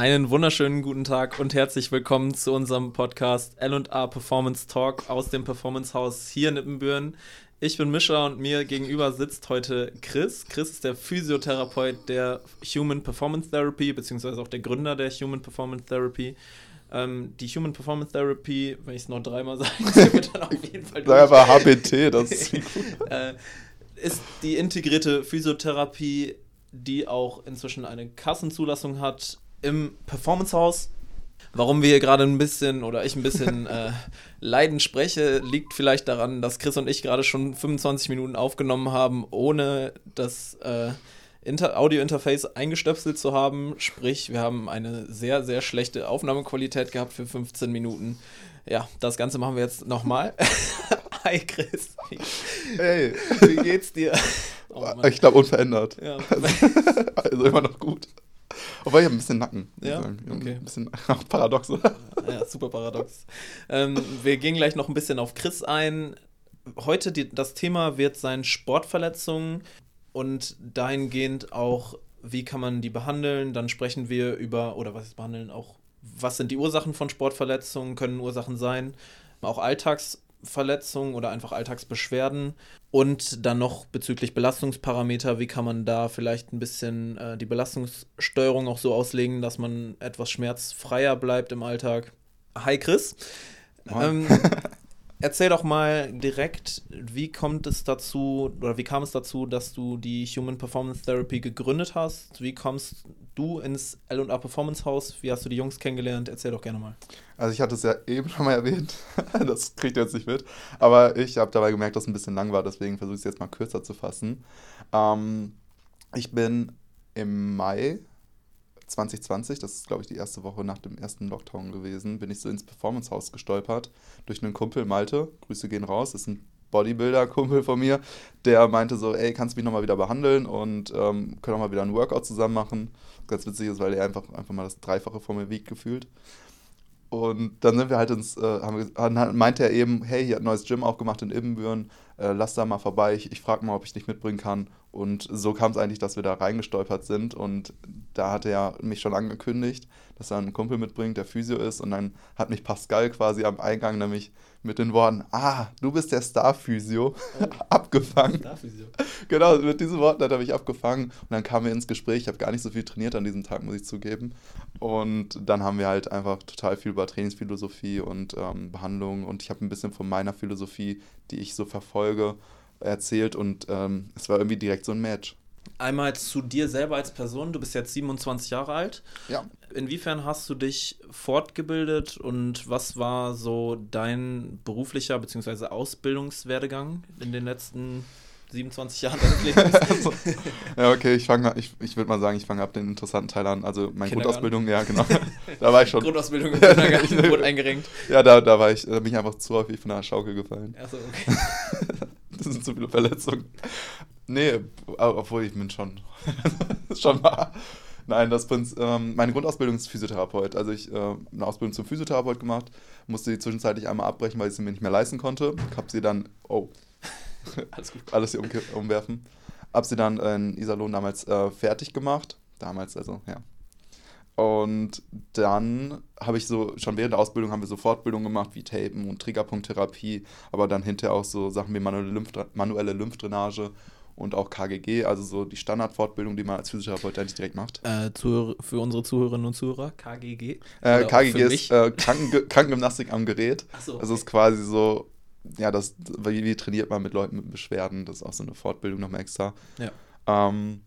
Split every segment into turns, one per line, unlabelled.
Einen wunderschönen guten Tag und herzlich willkommen zu unserem Podcast L&A Performance Talk aus dem Performance Haus hier in Ippenbüren. Ich bin Mischa und mir gegenüber sitzt heute Chris. Chris ist der Physiotherapeut der Human Performance Therapy, beziehungsweise auch der Gründer der Human Performance Therapy. Ähm, die Human Performance Therapy, wenn ich es noch dreimal sage, wird dann auf jeden Fall
Sag einfach HPT, das ist
äh, ist die integrierte Physiotherapie, die auch inzwischen eine Kassenzulassung hat im Performance Haus. Warum wir hier gerade ein bisschen oder ich ein bisschen äh, leiden spreche, liegt vielleicht daran, dass Chris und ich gerade schon 25 Minuten aufgenommen haben, ohne das äh, Audio-Interface eingestöpselt zu haben. Sprich, wir haben eine sehr, sehr schlechte Aufnahmequalität gehabt für 15 Minuten. Ja, das Ganze machen wir jetzt nochmal. Hi Chris.
Hey.
Wie geht's dir?
Oh, ich glaube unverändert.
Ja.
Also immer noch gut. Wobei ich habe ein bisschen Nacken.
Ja? Okay.
Ein bisschen paradox, oder?
Ja, super paradox. Ähm, wir gehen gleich noch ein bisschen auf Chris ein. Heute die, das Thema wird sein Sportverletzungen und dahingehend auch, wie kann man die behandeln. Dann sprechen wir über, oder was ist behandeln, auch was sind die Ursachen von Sportverletzungen, können Ursachen sein, auch Alltagsverletzungen oder einfach Alltagsbeschwerden. Und dann noch bezüglich Belastungsparameter, wie kann man da vielleicht ein bisschen äh, die Belastungssteuerung auch so auslegen, dass man etwas schmerzfreier bleibt im Alltag. Hi Chris. Ähm, erzähl doch mal direkt, wie kommt es dazu oder wie kam es dazu, dass du die Human Performance Therapy gegründet hast? Wie kommst du ins L&A Performance Haus? Wie hast du die Jungs kennengelernt? Erzähl doch gerne mal.
Also ich hatte es ja eben schon mal erwähnt. Das kriegt ihr jetzt nicht mit. Aber ich habe dabei gemerkt, dass es ein bisschen lang war. Deswegen versuche ich es jetzt mal kürzer zu fassen. Ähm, ich bin im Mai 2020, das ist glaube ich die erste Woche nach dem ersten Lockdown gewesen, bin ich so ins Performance Haus gestolpert durch einen Kumpel Malte. Grüße gehen raus, ist ein Bodybuilder-Kumpel von mir, der meinte so, ey, kannst du mich nochmal wieder behandeln und ähm, können auch mal wieder ein Workout zusammen machen. Ganz witzig ist, weil er einfach, einfach mal das Dreifache von mir wiegt gefühlt. Und dann sind wir halt ins, äh, haben meinte er eben, hey, hier hat ein neues Gym aufgemacht in Ibbenbüren, äh, lass da mal vorbei, ich, ich frage mal, ob ich dich mitbringen kann. Und so kam es eigentlich, dass wir da reingestolpert sind und da hat er mich schon angekündigt, dass er einen Kumpel mitbringt, der Physio ist und dann hat mich Pascal quasi am Eingang nämlich mit den Worten, ah, du bist der Star-Physio, abgefangen. Genau, mit diesen Worten hat er mich abgefangen und dann kamen wir ins Gespräch. Ich habe gar nicht so viel trainiert an diesem Tag, muss ich zugeben. Und dann haben wir halt einfach total viel über Trainingsphilosophie und ähm, Behandlung und ich habe ein bisschen von meiner Philosophie, die ich so verfolge, erzählt und ähm, es war irgendwie direkt so ein Match.
Einmal zu dir selber als Person. Du bist jetzt 27 Jahre alt.
Ja.
Inwiefern hast du dich fortgebildet und was war so dein beruflicher bzw. Ausbildungswerdegang in den letzten 27 Jahren deines Lebens?
Also, ja, okay, ich fange, ich, ich würde mal sagen, ich fange ab den interessanten Teil an. Also meine. Grundausbildung, ja, genau. da war ich schon.
Grundausbildung im Kindergarten wurde eingerenkt.
Ja, da, da war ich, da bin ich einfach zu häufig von der Schaukel gefallen.
Achso, okay.
Sind zu viele Verletzungen. Nee, obwohl ich bin schon. schon wahr. Nein, das Prinz, ähm, meine Grundausbildung ist Physiotherapeut. Also ich äh, eine Ausbildung zum Physiotherapeut gemacht, musste die zwischenzeitlich einmal abbrechen, weil ich sie mir nicht mehr leisten konnte. Hab sie dann, oh,
Alles gut.
alles hier umwerfen. Hab sie dann in Iserlohn damals äh, fertig gemacht. Damals, also, ja. Und dann habe ich so, schon während der Ausbildung haben wir so Fortbildungen gemacht wie Tapen und Triggerpunkttherapie, aber dann hinterher auch so Sachen wie manuelle, Lymphdra manuelle Lymphdrainage und auch KGG, also so die Standardfortbildung, die man als Physiotherapeut eigentlich direkt macht.
Äh, zu, für unsere Zuhörerinnen und Zuhörer, KGG.
Äh, KGG ist äh, Kranken Krankengymnastik am Gerät.
Achso,
Das ist quasi so, ja, das, wie, wie trainiert man mit Leuten mit Beschwerden, das ist auch so eine Fortbildung nochmal extra.
Ja.
Ähm,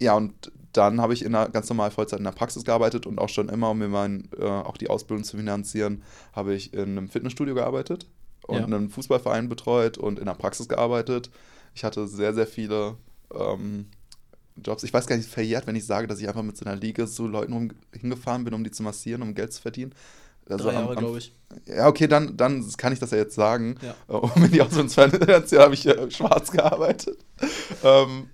ja, und dann habe ich in einer ganz normal Vollzeit in der Praxis gearbeitet und auch schon immer, um mir mein, äh, auch die Ausbildung zu finanzieren, habe ich in einem Fitnessstudio gearbeitet und
Ja.
einen Fußballverein betreut und in der Praxis gearbeitet. Ich hatte sehr, sehr viele ähm, Jobs. Ich weiß gar nicht, verjährt, wenn ich sage, dass ich einfach mit so einer Liege zu Leuten rum, hingefahren bin, um die zu massieren, um Geld zu verdienen. Also
Drei Jahre, glaube ich.
ja, okay, dann, dann kann ich das ja jetzt sagen.
Ja.
Äh, Um in die Ausbildung zu finanzieren, habe ich schwarz gearbeitet. ähm,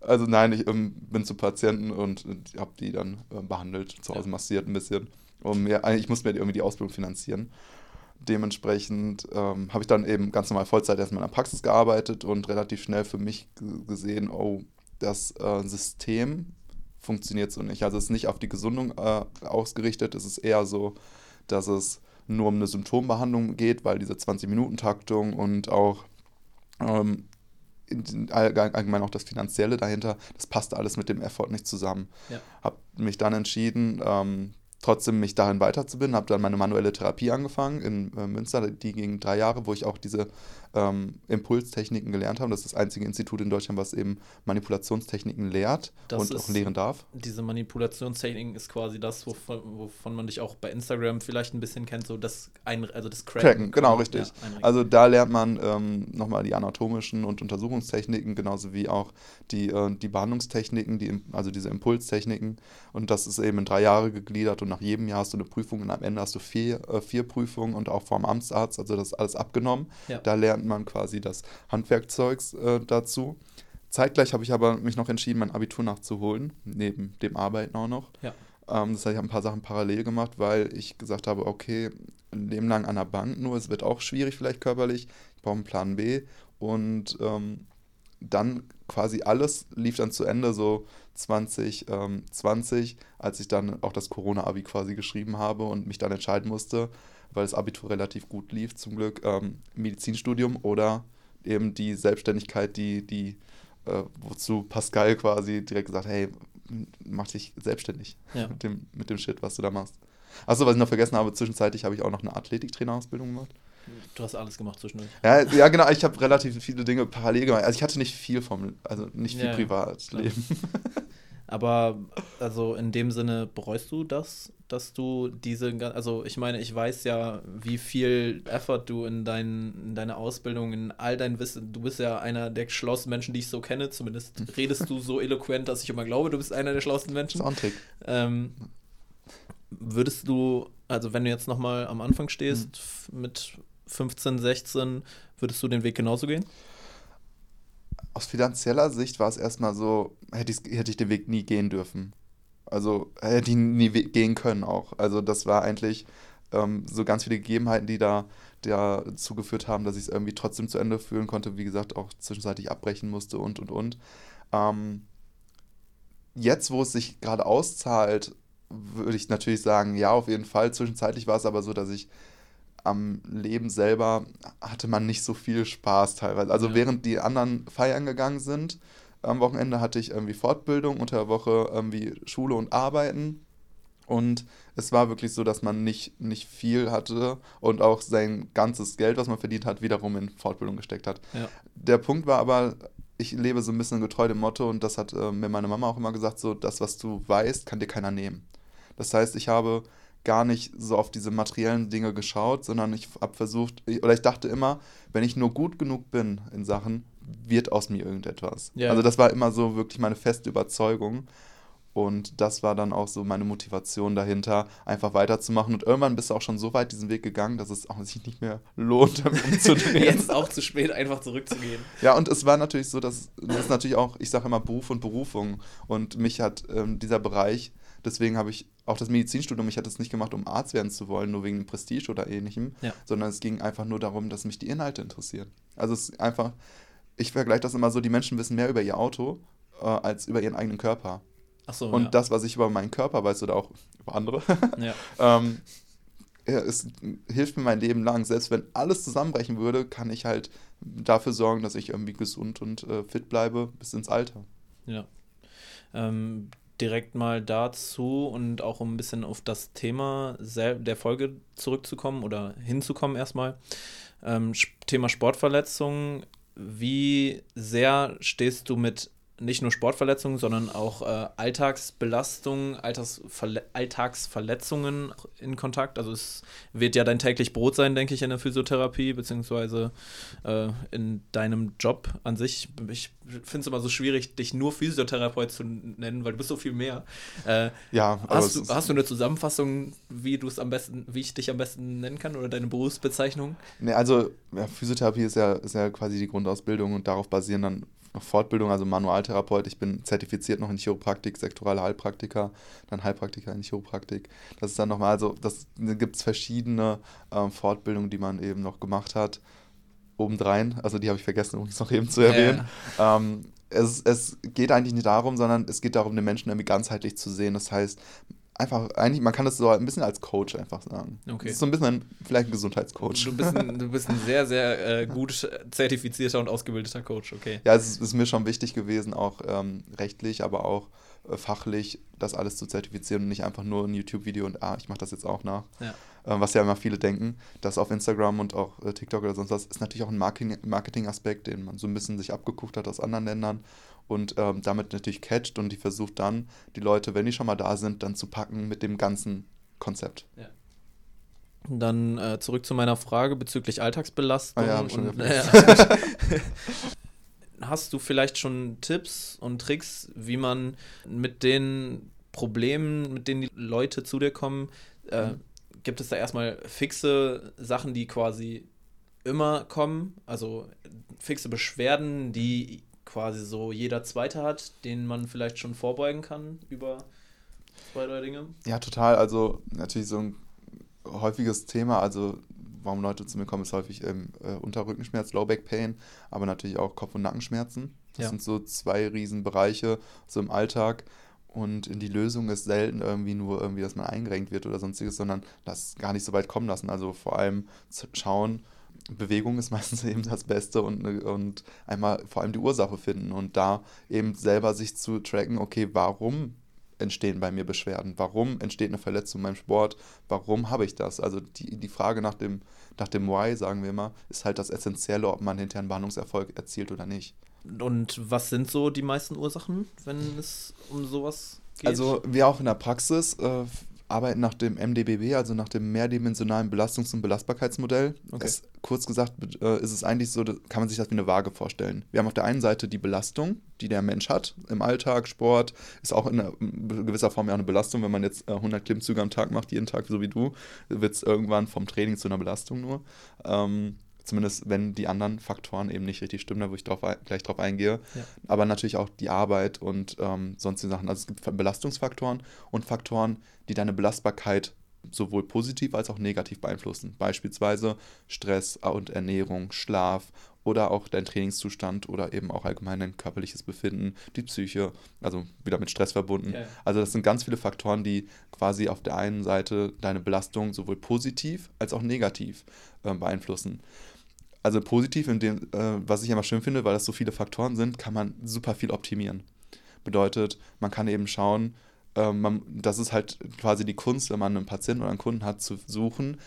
also nein, ich ähm, bin zu Patienten und habe die dann äh, behandelt, zu Hause massiert ein bisschen. Um mir, ich muss mir irgendwie die Ausbildung finanzieren. Dementsprechend ähm, habe ich dann eben ganz normal Vollzeit erstmal in der Praxis gearbeitet und relativ schnell für mich gesehen, oh, das äh, System funktioniert so nicht. Also es ist nicht auf die Gesundung äh, ausgerichtet, es ist eher so, dass es nur um eine Symptombehandlung geht, weil diese 20-Minuten-Taktung und auch ähm, allgemein auch das Finanzielle dahinter, das passte alles mit dem Effort nicht zusammen. Ja. Habe mich dann entschieden, ähm, trotzdem mich darin weiterzubilden, habe dann meine manuelle Therapie angefangen in äh, Münster, die ging drei Jahre, wo ich auch diese ähm, Impulstechniken gelernt habe. Das ist das einzige Institut in Deutschland, was eben Manipulationstechniken lehrt das und auch lehren darf.
Diese Manipulationstechniken ist quasi das, wovon, wovon, man dich auch bei Instagram vielleicht ein bisschen kennt, so das ein, also das
Cracken. Cracken genau, richtig. Ja, also da lernt man ähm, nochmal die anatomischen und Untersuchungstechniken, genauso wie auch die, äh, die Behandlungstechniken, die, also diese Impulstechniken. Und das ist eben in drei Jahre gegliedert und nach jedem Jahr hast du eine Prüfung und am Ende hast du vier, äh, vier Prüfungen und auch vom Amtsarzt, also das ist alles abgenommen. Ja. Da lernt lernt man quasi das Handwerkzeugs äh, dazu. Zeitgleich habe ich aber mich noch entschieden, mein Abitur nachzuholen, neben dem Arbeiten auch noch. Ja. Ähm, das heißt, ich habe ein paar Sachen parallel gemacht, weil ich gesagt habe, okay, Leben lang an der Bank nur, es wird auch schwierig vielleicht körperlich, ich brauche einen Plan B und ähm, dann quasi alles lief dann zu Ende, so 2020, ähm, als ich dann auch das Corona-Abi quasi geschrieben habe und mich dann entscheiden musste, weil das Abitur relativ gut lief, zum Glück, ähm, Medizinstudium oder eben die Selbstständigkeit, die, die, äh, wozu Pascal quasi direkt gesagt hey, mach dich selbstständig ja. mit, dem, mit dem Shit, was du da machst. Achso, was ich noch vergessen habe, zwischenzeitlich habe ich auch noch eine Athletiktrainerausbildung gemacht.
Du hast alles gemacht zwischendurch.
Ja, ja genau, ich habe relativ viele Dinge parallel gemacht. Also ich hatte nicht viel vom, also nicht viel ja, Privatleben.
Aber also in dem Sinne bereust du das, dass du diese, also ich meine, ich weiß ja, wie viel Effort du in, dein, in deine Ausbildung, in all dein Wissen, du bist ja einer der schlauesten Menschen, die ich so kenne, zumindest redest du so eloquent, dass ich immer glaube, du bist einer der schlauesten Menschen. Das ist ein Trick. Ähm, würdest du, also wenn du jetzt nochmal am Anfang stehst, mhm. mit 15, 16, würdest du den Weg genauso gehen?
Aus finanzieller Sicht war es erstmal so, hätte, hätte ich den Weg nie gehen dürfen. Also hätte ich nie gehen können auch. Also das war eigentlich ähm, so ganz viele Gegebenheiten, die da dazu geführt haben, dass ich es irgendwie trotzdem zu Ende führen konnte. Wie gesagt, auch zwischenzeitlich abbrechen musste und, und, und. Ähm, jetzt, wo es sich gerade auszahlt, würde ich natürlich sagen, ja, auf jeden Fall. Zwischenzeitlich war es aber so, dass ich am Leben selber hatte man nicht so viel Spaß teilweise. Also ja. während die anderen feiern gegangen sind, am Wochenende hatte ich irgendwie Fortbildung, unter der Woche irgendwie Schule und Arbeiten. Und es war wirklich so, dass man nicht, nicht viel hatte und auch sein ganzes Geld, was man verdient hat, wiederum in Fortbildung gesteckt hat. Ja. Der Punkt war aber, ich lebe so ein bisschen getreu dem Motto und das hat äh, mir meine Mama auch immer gesagt, so das, was du weißt, kann dir keiner nehmen. Das heißt, ich habe gar nicht so auf diese materiellen Dinge geschaut, sondern ich habe versucht, oder ich dachte immer, wenn ich nur gut genug bin in Sachen, wird aus mir irgendetwas. Yeah. Also das war immer so wirklich meine feste Überzeugung. Und das war dann auch so meine Motivation dahinter, einfach weiterzumachen. Und irgendwann bist du auch schon so weit diesen Weg gegangen, dass es auch sich nicht mehr lohnt, damit
umzudrehen. Jetzt auch zu spät, einfach zurückzugehen.
Ja, und es war natürlich so, dass das ist natürlich auch, ich sage immer Beruf und Berufung. Und mich hat ähm, dieser Bereich Deswegen habe ich auch das Medizinstudium, ich hatte es nicht gemacht, um Arzt werden zu wollen, nur wegen Prestige oder ähnlichem, ja. sondern es ging einfach nur darum, dass mich die Inhalte interessieren. Also es ist einfach, ich vergleiche das immer so, die Menschen wissen mehr über ihr Auto äh, als über ihren eigenen Körper. Ach so, Und ja. das, was ich über meinen Körper weiß oder auch über andere, ja. ähm, es hilft mir mein Leben lang. Selbst wenn alles zusammenbrechen würde, kann ich halt dafür sorgen, dass ich irgendwie gesund und äh, fit bleibe bis ins Alter.
Ja. Ähm, direkt mal dazu und auch um ein bisschen auf das Thema der Folge zurückzukommen oder hinzukommen erstmal. Ähm, Thema Sportverletzungen. Wie sehr stehst du mit nicht nur Sportverletzungen, sondern auch äh, Alltagsbelastungen, Alltagsverle Alltagsverletzungen in Kontakt. Also es wird ja dein täglich Brot sein, denke ich, in der Physiotherapie, beziehungsweise äh, in deinem Job an sich. Ich finde es immer so schwierig, dich nur Physiotherapeut zu nennen, weil du bist so viel mehr. Äh, ja, hast du, hast du eine Zusammenfassung, wie du es am besten, wie ich dich am besten nennen kann oder deine Berufsbezeichnung?
Nee, also ja, Physiotherapie ist ja, ist ja quasi die Grundausbildung und darauf basieren dann noch Fortbildung, also Manualtherapeut. Ich bin zertifiziert noch in Chiropraktik, sektorale Heilpraktiker, dann Heilpraktiker in Chiropraktik. Das ist dann nochmal, also das gibt es verschiedene ähm, Fortbildungen, die man eben noch gemacht hat. Obendrein, also die habe ich vergessen übrigens noch eben zu erwähnen. Ja. Ähm, es, es geht eigentlich nicht darum, sondern es geht darum, den Menschen irgendwie ganzheitlich zu sehen. Das heißt, einfach, eigentlich, man kann das so ein bisschen als Coach einfach sagen. Okay. Das ist so ein bisschen ein, vielleicht ein Gesundheitscoach.
Du bist ein, du bist ein sehr, sehr äh, gut zertifizierter und ausgebildeter Coach, okay.
Ja, es ist, ist mir schon wichtig gewesen, auch ähm, rechtlich, aber auch äh, fachlich das alles zu zertifizieren und nicht einfach nur ein YouTube-Video und ah, ich mache das jetzt auch nach. Ja. Äh, was ja immer viele denken, dass auf Instagram und auch äh, TikTok oder sonst was ist natürlich auch ein Marketing-Aspekt, den man so ein bisschen sich abgeguckt hat aus anderen Ländern und ähm, damit natürlich catcht und die versucht dann, die Leute, wenn die schon mal da sind, dann zu packen mit dem ganzen Konzept. Ja.
Dann äh, zurück zu meiner Frage bezüglich Alltagsbelastung. Ah, ja, schon und, äh, hast du vielleicht schon Tipps und Tricks, wie man mit den Problemen, mit denen die Leute zu dir kommen, äh, mhm. Gibt es da erstmal fixe Sachen, die quasi immer kommen, also fixe Beschwerden, die quasi so jeder Zweite hat, den man vielleicht schon vorbeugen kann über zwei, drei Dinge?
Ja, total. Also natürlich so ein häufiges Thema, also warum Leute zu mir kommen, ist häufig ähm, äh, Unterrückenschmerz, Low Back Pain, aber natürlich auch Kopf- und Nackenschmerzen. Das ja. sind so zwei Riesenbereiche so im Alltag. Und die Lösung ist selten irgendwie nur irgendwie, dass man eingerenkt wird oder sonstiges, sondern das gar nicht so weit kommen lassen. Also vor allem schauen, Bewegung ist meistens eben das Beste und, und einmal vor allem die Ursache finden und da eben selber sich zu tracken, okay, warum entstehen bei mir Beschwerden? Warum entsteht eine Verletzung beim Sport? Warum habe ich das? Also die, die Frage nach dem, nach dem Why, sagen wir immer, ist halt das Essentielle, ob man hinterher einen Behandlungserfolg erzielt oder nicht.
Und was sind so die meisten Ursachen, wenn es um sowas
geht? Also wir auch in der Praxis äh, arbeiten nach dem MDBB, also nach dem mehrdimensionalen Belastungs- und Belastbarkeitsmodell. Okay. Es, kurz gesagt äh, ist es eigentlich so, kann man sich das wie eine Waage vorstellen. Wir haben auf der einen Seite die Belastung, die der Mensch hat im Alltag, Sport, ist auch in, einer, in gewisser Form ja auch eine Belastung. Wenn man jetzt äh, 100 Klimmzüge am Tag macht, jeden Tag so wie du, wird es irgendwann vom Training zu einer Belastung nur. Ähm, Zumindest wenn die anderen Faktoren eben nicht richtig stimmen, da wo ich drauf, gleich drauf eingehe. Ja. Aber natürlich auch die Arbeit und ähm, sonstige Sachen. Also es gibt Belastungsfaktoren und Faktoren, die deine Belastbarkeit sowohl positiv als auch negativ beeinflussen. Beispielsweise Stress und Ernährung, Schlaf oder auch dein Trainingszustand oder eben auch allgemein dein körperliches Befinden, die Psyche, also wieder mit Stress verbunden. Ja. Also das sind ganz viele Faktoren, die quasi auf der einen Seite deine Belastung sowohl positiv als auch negativ äh, beeinflussen also positiv, in dem, äh, was ich immer schön finde, weil das so viele Faktoren sind, kann man super viel optimieren. Bedeutet, man kann eben schauen, äh, man, das ist halt quasi die Kunst, wenn man einen Patienten oder einen Kunden hat, zu suchen.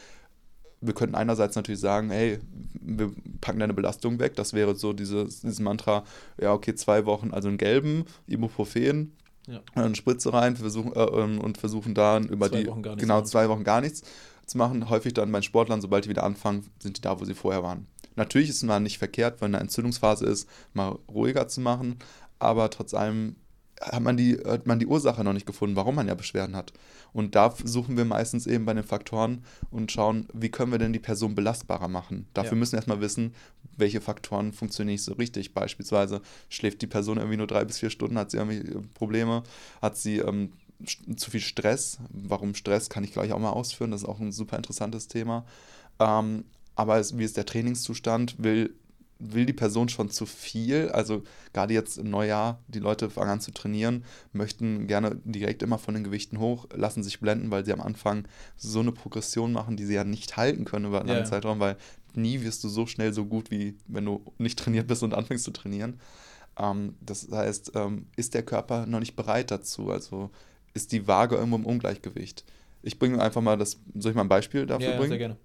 Wir könnten einerseits natürlich sagen, hey, wir packen deine Belastung weg. Das wäre so dieses, dieses Mantra, ja, okay, zwei Wochen, also einen gelben, Ibuprofen, ja. eine Spritze rein versuchen, äh, ähm, und versuchen dann über zwei die, genau, zwei Wochen gar nichts zu machen. Häufig dann bei Sportlern, sobald die wieder anfangen, sind die da, wo sie vorher waren. Natürlich ist es mal nicht verkehrt, wenn eine Entzündungsphase ist, mal ruhiger zu machen, aber trotz allem hat man, die, hat man die Ursache noch nicht gefunden, warum man ja Beschwerden hat. Und da suchen wir meistens eben bei den Faktoren und schauen, wie können wir denn die Person belastbarer machen. Dafür ja. müssen wir erstmal wissen, welche Faktoren funktionieren nicht so richtig. Beispielsweise schläft die Person irgendwie nur drei bis vier Stunden, hat sie irgendwie Probleme, hat sie ähm, zu viel Stress. Warum Stress, kann ich gleich auch mal ausführen, das ist auch ein super interessantes Thema. Ähm, aber es, wie ist der Trainingszustand? Will, will die Person schon zu viel? Also gerade jetzt im Neujahr, die Leute fangen an zu trainieren, möchten gerne direkt immer von den Gewichten hoch, lassen sich blenden, weil sie am Anfang so eine Progression machen, die sie ja nicht halten können über einen langen yeah. Zeitraum, weil nie wirst du so schnell so gut, wie wenn du nicht trainiert bist und anfängst zu trainieren. Ähm, das heißt, ähm, ist der Körper noch nicht bereit dazu? Also ist die Waage irgendwo im Ungleichgewicht? Ich bringe einfach mal das, soll ich mal ein Beispiel dafür ja, bringen? Ja, sehr gerne.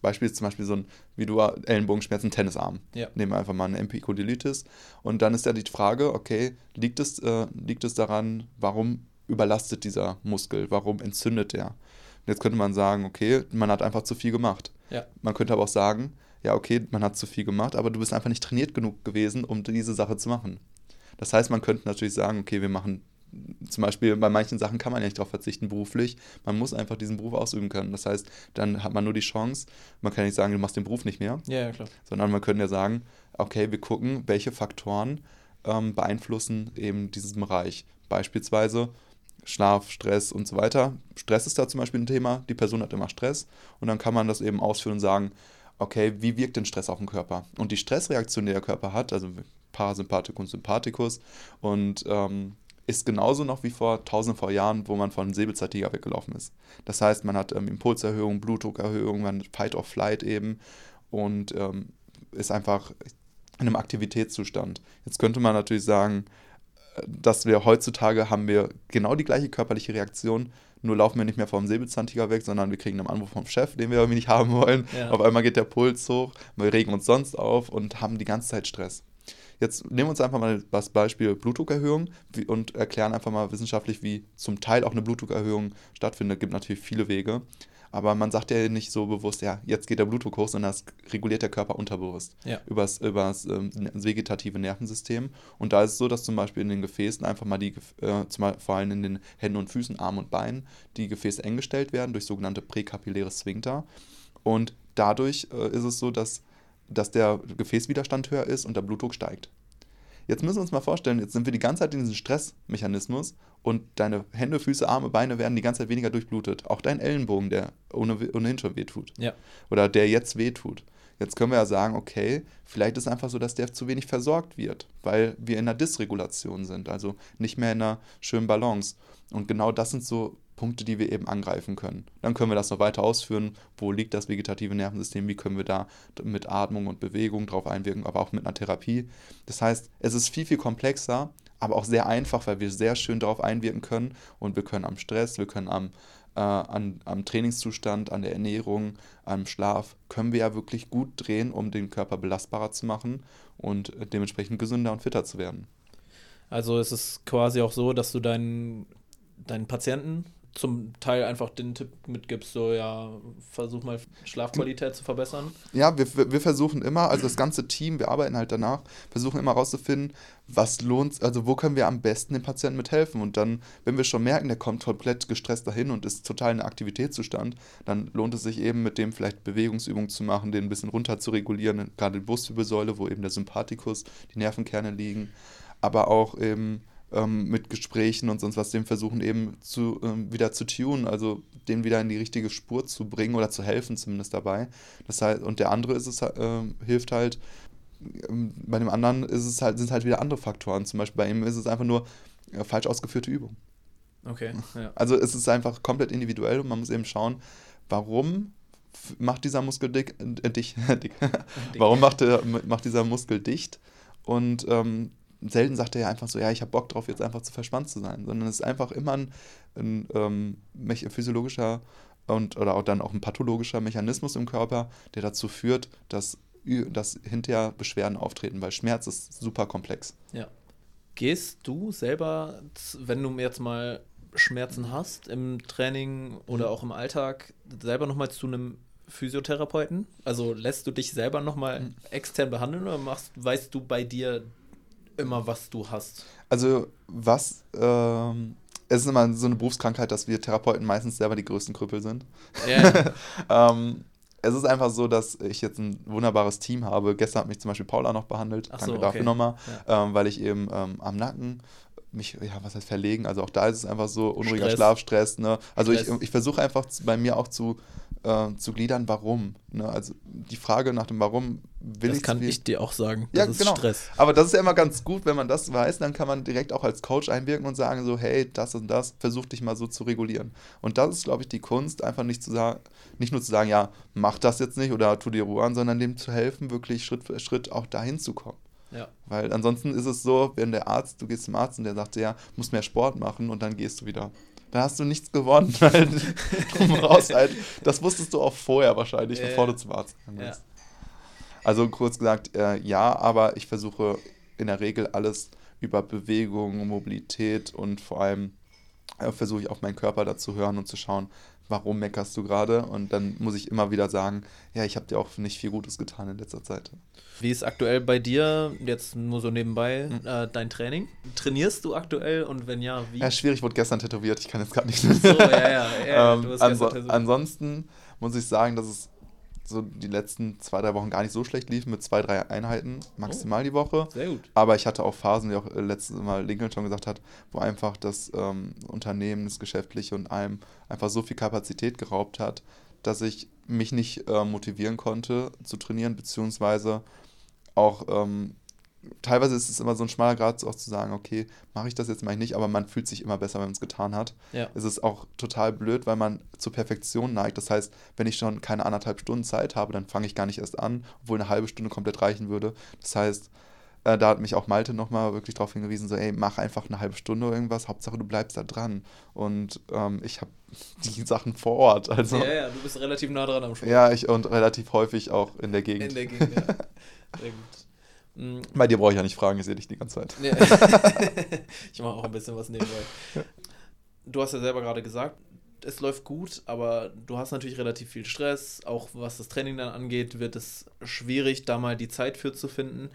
Beispiel ist zum Beispiel so ein, wie du Ellenbogenschmerzen, Tennisarm. Ja. Nehmen wir einfach mal eine Epikondylitis. Und dann ist ja die Frage, okay, liegt es, äh, liegt es daran, warum überlastet dieser Muskel? Warum entzündet der? Und jetzt könnte man sagen, okay, man hat einfach zu viel gemacht. Ja. Man könnte aber auch sagen, ja, okay, man hat zu viel gemacht, aber du bist einfach nicht trainiert genug gewesen, um diese Sache zu machen. Das heißt, man könnte natürlich sagen, okay, wir machen zum Beispiel bei manchen Sachen kann man ja nicht darauf verzichten beruflich. Man muss einfach diesen Beruf ausüben können. Das heißt, dann hat man nur die Chance, man kann nicht sagen, du machst den Beruf nicht mehr. Ja, ja klar. Sondern man könnte ja sagen, okay, wir gucken, welche Faktoren ähm, beeinflussen eben diesen Bereich. Beispielsweise Schlaf, Stress und so weiter. Stress ist da zum Beispiel ein Thema. Die Person hat immer Stress. Und dann kann man das eben ausführen und sagen, okay, wie wirkt denn Stress auf den Körper? Und die Stressreaktion, die der Körper hat, also Parasympathikus und Sympathikus. Und ähm, ist genauso noch wie vor tausenden vor Jahren, wo man von Säbelzahntiger weggelaufen ist. Das heißt, man hat ähm, Impulserhöhung, Blutdruckerhöhung, man hat Fight or Flight eben und ähm, ist einfach in einem Aktivitätszustand. Jetzt könnte man natürlich sagen, äh, dass wir heutzutage haben wir genau die gleiche körperliche Reaktion, nur laufen wir nicht mehr vom Säbelzahntiger weg, sondern wir kriegen einen Anruf vom Chef, den wir irgendwie nicht haben wollen. Ja. Auf einmal geht der Puls hoch, wir regen uns sonst auf und haben die ganze Zeit Stress. Jetzt nehmen wir uns einfach mal das Beispiel Blutdruckerhöhung und erklären einfach mal wissenschaftlich, wie zum Teil auch eine Blutdruckerhöhung stattfindet. Es gibt natürlich viele Wege. Aber man sagt ja nicht so bewusst, ja, jetzt geht der Blutdruck hoch, sondern das reguliert der Körper unterbewusst ja. übers, übers ähm, vegetative Nervensystem. Und da ist es so, dass zum Beispiel in den Gefäßen einfach mal die, äh, zum, vor allem in den Händen und Füßen, Armen und Beinen, die Gefäße eng gestellt werden durch sogenannte präkapilläre Sphinkter. Und dadurch äh, ist es so, dass dass der Gefäßwiderstand höher ist und der Blutdruck steigt. Jetzt müssen wir uns mal vorstellen, jetzt sind wir die ganze Zeit in diesem Stressmechanismus und deine Hände, Füße, Arme, Beine werden die ganze Zeit weniger durchblutet. Auch dein Ellenbogen, der ohnehin schon wehtut. Ja. Oder der jetzt wehtut. Jetzt können wir ja sagen, okay, vielleicht ist es einfach so, dass der zu wenig versorgt wird, weil wir in einer Dysregulation sind, also nicht mehr in einer schönen Balance. Und genau das sind so Punkte, die wir eben angreifen können. Dann können wir das noch weiter ausführen. Wo liegt das vegetative Nervensystem? Wie können wir da mit Atmung und Bewegung drauf einwirken, aber auch mit einer Therapie? Das heißt, es ist viel, viel komplexer, aber auch sehr einfach, weil wir sehr schön darauf einwirken können und wir können am Stress, wir können am, äh, an, am Trainingszustand, an der Ernährung, am Schlaf, können wir ja wirklich gut drehen, um den Körper belastbarer zu machen und dementsprechend gesünder und fitter zu werden.
Also es ist quasi auch so, dass du deinen, deinen Patienten zum Teil einfach den Tipp mitgibst, so ja, versuch mal Schlafqualität zu verbessern?
Ja, wir, wir versuchen immer, also das ganze Team, wir arbeiten halt danach, versuchen immer rauszufinden, was lohnt, also wo können wir am besten dem Patienten mithelfen. Und dann, wenn wir schon merken, der kommt komplett gestresst dahin und ist total in Aktivitätszustand, dann lohnt es sich eben mit dem vielleicht Bewegungsübungen zu machen, den ein bisschen runter zu regulieren, gerade die Brustwirbelsäule, wo eben der Sympathikus, die Nervenkerne liegen, aber auch eben ähm, mit Gesprächen und sonst was, dem versuchen eben zu, ähm, wieder zu tunen, also den wieder in die richtige Spur zu bringen oder zu helfen zumindest dabei. Das heißt, und der andere ist es, äh, hilft halt, ähm, bei dem anderen ist es halt, sind es halt wieder andere Faktoren. Zum Beispiel bei ihm ist es einfach nur äh, falsch ausgeführte Übung. Okay. Ja. Also es ist einfach komplett individuell und man muss eben schauen, warum macht dieser Muskel dick, äh, dick, dick. warum macht, der, macht dieser Muskel dicht und ähm, selten sagt er ja einfach so, ja, ich habe Bock drauf, jetzt einfach zu verspannt zu sein, sondern es ist einfach immer ein, ein ähm, physiologischer und oder auch dann auch ein pathologischer Mechanismus im Körper, der dazu führt, dass, dass hinterher Beschwerden auftreten, weil Schmerz ist super komplex.
Ja. Gehst du selber, wenn du jetzt mal Schmerzen hast im Training oder mhm. auch im Alltag, selber nochmal zu einem Physiotherapeuten? Also lässt du dich selber nochmal mhm. extern behandeln oder machst, weißt du bei dir immer, was du hast.
Also, was, ähm, es ist immer so eine Berufskrankheit, dass wir Therapeuten meistens selber die größten Krüppel sind. Yeah. ähm, es ist einfach so, dass ich jetzt ein wunderbares Team habe. Gestern hat mich zum Beispiel Paula noch behandelt. Ach Danke so, okay. dafür nochmal. Ja. Ähm, weil ich eben ähm, am Nacken mich, ja, was heißt verlegen? Also auch da ist es einfach so unruhiger Stress. Schlafstress. Ne? Also Stress. ich, ich versuche einfach bei mir auch zu äh, zu gliedern, warum. Ne? Also die Frage nach dem Warum
will das ich. Das kann ich dir auch sagen. Das ja, ist
genau. Stress. Aber das ist ja immer ganz gut, wenn man das weiß, dann kann man direkt auch als Coach einwirken und sagen so, hey, das und das, versuch dich mal so zu regulieren. Und das ist, glaube ich, die Kunst, einfach nicht zu sagen, nicht nur zu sagen, ja, mach das jetzt nicht oder tu dir Ruhe an, sondern dem zu helfen, wirklich Schritt für Schritt auch dahin zu kommen. Ja. Weil ansonsten ist es so, wenn der Arzt, du gehst zum Arzt und der sagt, ja, musst mehr Sport machen und dann gehst du wieder da hast du nichts gewonnen. Weil drum raus halt. Das wusstest du auch vorher wahrscheinlich, äh, bevor du zum Arzt gegangen bist. Ja. Also kurz gesagt, äh, ja, aber ich versuche in der Regel alles über Bewegung, Mobilität und vor allem äh, versuche ich auf meinen Körper dazu hören und zu schauen, warum meckerst du gerade? Und dann muss ich immer wieder sagen, ja, ich habe dir auch nicht viel Gutes getan in letzter Zeit.
Wie ist aktuell bei dir, jetzt nur so nebenbei, mhm. äh, dein Training? Trainierst du aktuell und wenn ja, wie?
Ja, schwierig, ich wurde gestern tätowiert, ich kann jetzt gerade nicht. So, ja, ja, ja. ähm, anso ansonsten muss ich sagen, dass es so die letzten zwei, drei Wochen gar nicht so schlecht liefen mit zwei, drei Einheiten maximal oh, die Woche. Sehr gut. Aber ich hatte auch Phasen, wie auch äh, letztes Mal Lincoln schon gesagt hat, wo einfach das ähm, Unternehmen, das Geschäftliche und allem einfach so viel Kapazität geraubt hat, dass ich mich nicht äh, motivieren konnte zu trainieren, beziehungsweise auch ähm, teilweise ist es immer so ein schmaler Grad, auch zu sagen, okay, mache ich das jetzt, mache ich nicht, aber man fühlt sich immer besser, wenn man es getan hat.
Ja.
Es ist auch total blöd, weil man zur Perfektion neigt. Das heißt, wenn ich schon keine anderthalb Stunden Zeit habe, dann fange ich gar nicht erst an, obwohl eine halbe Stunde komplett reichen würde. Das heißt, äh, da hat mich auch Malte nochmal wirklich darauf hingewiesen, so, ey, mach einfach eine halbe Stunde irgendwas, Hauptsache du bleibst da dran. Und ähm, ich habe die Sachen vor Ort. Also,
ja, ja, du bist relativ nah dran am
Sport. Ja, ich und relativ häufig auch in der Gegend.
In der Gegend, ja. Sehr gut.
Bei dir brauche ich ja nicht fragen, ich sehe dich die ganze Zeit. Ja.
ich mache auch ein bisschen was nebenbei. Du hast ja selber gerade gesagt, es läuft gut, aber du hast natürlich relativ viel Stress. Auch was das Training dann angeht, wird es schwierig, da mal die Zeit für zu finden.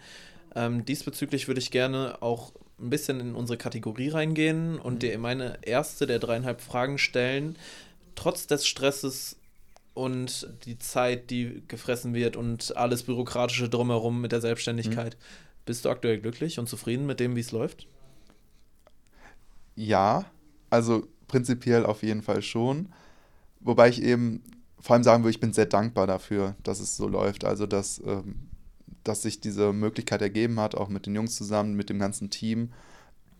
Ähm, diesbezüglich würde ich gerne auch ein bisschen in unsere Kategorie reingehen und mhm. dir meine erste der dreieinhalb Fragen stellen. Trotz des Stresses und die Zeit, die gefressen wird und alles Bürokratische drumherum mit der Selbstständigkeit. Mhm. Bist du aktuell glücklich und zufrieden mit dem, wie es läuft?
Ja, also prinzipiell auf jeden Fall schon. Wobei ich eben vor allem sagen würde, ich bin sehr dankbar dafür, dass es so läuft. Also, dass, ähm, dass sich diese Möglichkeit ergeben hat, auch mit den Jungs zusammen, mit dem ganzen Team.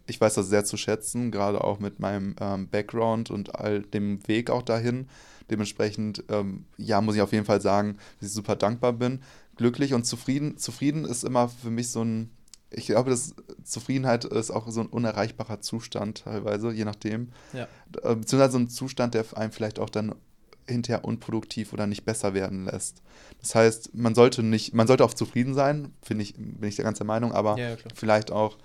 Ich weiß das sehr zu schätzen, gerade auch mit meinem ähm, Background und all dem Weg auch dahin. Dementsprechend, ähm, ja, muss ich auf jeden Fall sagen, dass ich super dankbar bin. Glücklich und zufrieden. Zufrieden ist immer für mich so ein, ich glaube, dass Zufriedenheit ist auch so ein unerreichbarer Zustand teilweise, je nachdem.
Ja.
Äh, beziehungsweise so ein Zustand, der einem vielleicht auch dann hinterher unproduktiv oder nicht besser werden lässt. Das heißt, man sollte nicht, man sollte auch zufrieden sein, finde ich, bin ich der ganzen Meinung, aber
ja,
vielleicht auch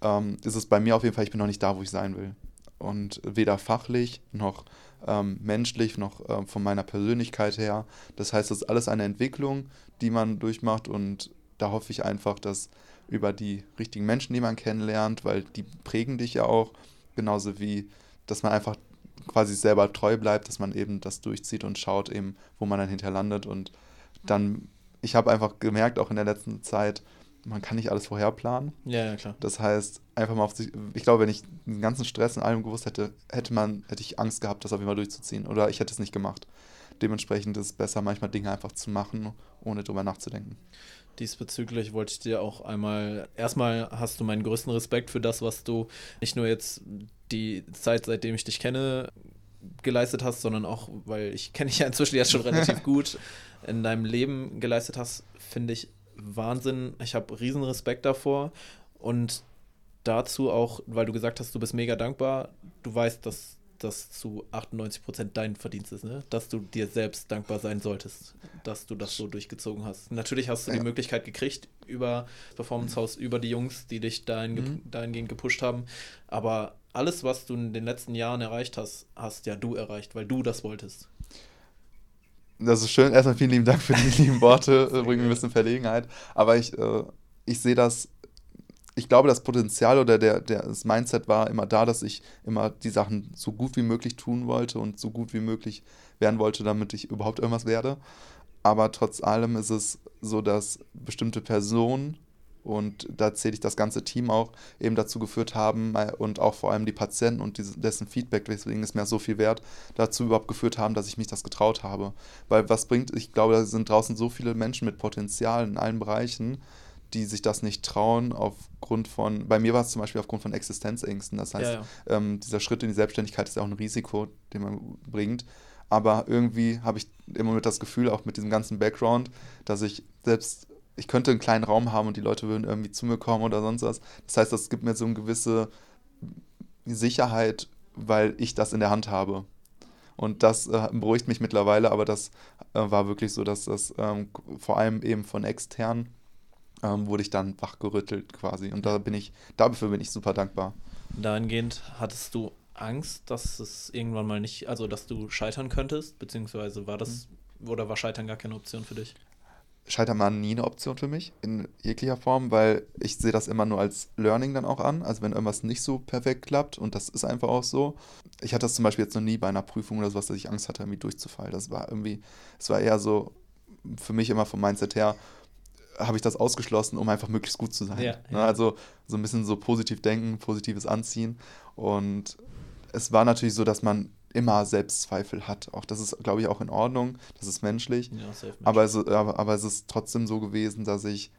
ähm, ist es bei mir auf jeden Fall, ich bin noch nicht da, wo ich sein will. Und weder fachlich noch ähm, menschlich noch äh, von meiner Persönlichkeit her. Das heißt, das ist alles eine Entwicklung, die man durchmacht und da hoffe ich einfach, dass über die richtigen Menschen, die man kennenlernt, weil die prägen dich ja auch, genauso wie, dass man einfach quasi selber treu bleibt, dass man eben das durchzieht und schaut eben, wo man dann hinterher landet und dann, ich habe einfach gemerkt, auch in der letzten Zeit, man kann nicht alles vorherplanen.
Ja, ja, klar.
Das heißt, einfach mal auf sich, ich glaube, wenn ich den ganzen Stress in allem gewusst hätte, hätte man, hätte ich Angst gehabt, das auf jeden Fall durchzuziehen. Oder ich hätte es nicht gemacht. Dementsprechend ist es besser, manchmal Dinge einfach zu machen, ohne drüber nachzudenken.
Diesbezüglich wollte ich dir auch einmal, erstmal hast du meinen größten Respekt für das, was du nicht nur jetzt die Zeit, seitdem ich dich kenne, geleistet hast, sondern auch, weil ich kenne dich ja inzwischen jetzt schon relativ gut, in deinem Leben geleistet hast, finde ich Wahnsinn. Ich habe riesen Respekt davor und dazu auch, weil du gesagt hast, du bist mega dankbar. Du weißt, dass das zu 98 Prozent dein Verdienst ist, ne? dass du dir selbst dankbar sein solltest, dass du das so durchgezogen hast. Natürlich hast du ja. die Möglichkeit gekriegt über Performance House, über die Jungs, die dich dahin, mhm. dahingehend gepusht haben. Aber alles, was du in den letzten Jahren erreicht hast, hast ja du erreicht, weil du das wolltest.
Das ist schön. Erstmal vielen lieben Dank für die lieben Worte. Bringen mir ein bisschen Verlegenheit. Aber ich, äh, ich sehe das, ich glaube, das Potenzial oder der, der, das Mindset war immer da, dass ich immer die Sachen so gut wie möglich tun wollte und so gut wie möglich werden wollte, damit ich überhaupt irgendwas werde. Aber trotz allem ist es so, dass bestimmte Personen und da zähle ich das ganze Team auch, eben dazu geführt haben äh, und auch vor allem die Patienten und dessen Feedback, deswegen ist mir so viel wert, dazu überhaupt geführt haben, dass ich mich das getraut habe. Weil was bringt, ich glaube, da sind draußen so viele Menschen mit Potenzial in allen Bereichen, die sich das nicht trauen aufgrund von, bei mir war es zum Beispiel aufgrund von Existenzängsten. Das heißt, ja, ja. Ähm, dieser Schritt in die Selbstständigkeit ist ja auch ein Risiko, den man bringt. Aber irgendwie habe ich immer mit das Gefühl, auch mit diesem ganzen Background, dass ich selbst ich könnte einen kleinen Raum haben und die Leute würden irgendwie zu mir kommen oder sonst was. Das heißt, das gibt mir so eine gewisse Sicherheit, weil ich das in der Hand habe. Und das äh, beruhigt mich mittlerweile, aber das äh, war wirklich so, dass das ähm, vor allem eben von extern ähm, wurde ich dann wachgerüttelt quasi. Und da bin ich, dafür bin ich super dankbar.
Dahingehend hattest du Angst, dass es irgendwann mal nicht, also dass du scheitern könntest, beziehungsweise war das mhm. oder war Scheitern gar keine Option für dich?
Scheitern war nie eine Option für mich in jeglicher Form, weil ich sehe das immer nur als Learning dann auch an. Also wenn irgendwas nicht so perfekt klappt und das ist einfach auch so. Ich hatte das zum Beispiel jetzt noch nie bei einer Prüfung oder sowas, dass ich Angst hatte, irgendwie durchzufallen. Das war irgendwie, es war eher so für mich immer vom Mindset her, habe ich das ausgeschlossen, um einfach möglichst gut zu sein. Ja, ne, ja. Also so ein bisschen so positiv denken, positives Anziehen. Und es war natürlich so, dass man immer Selbstzweifel hat. Auch das ist, glaube ich, auch in Ordnung. Das ist menschlich. Ja, aber, es, aber, aber es ist trotzdem so gewesen, dass ich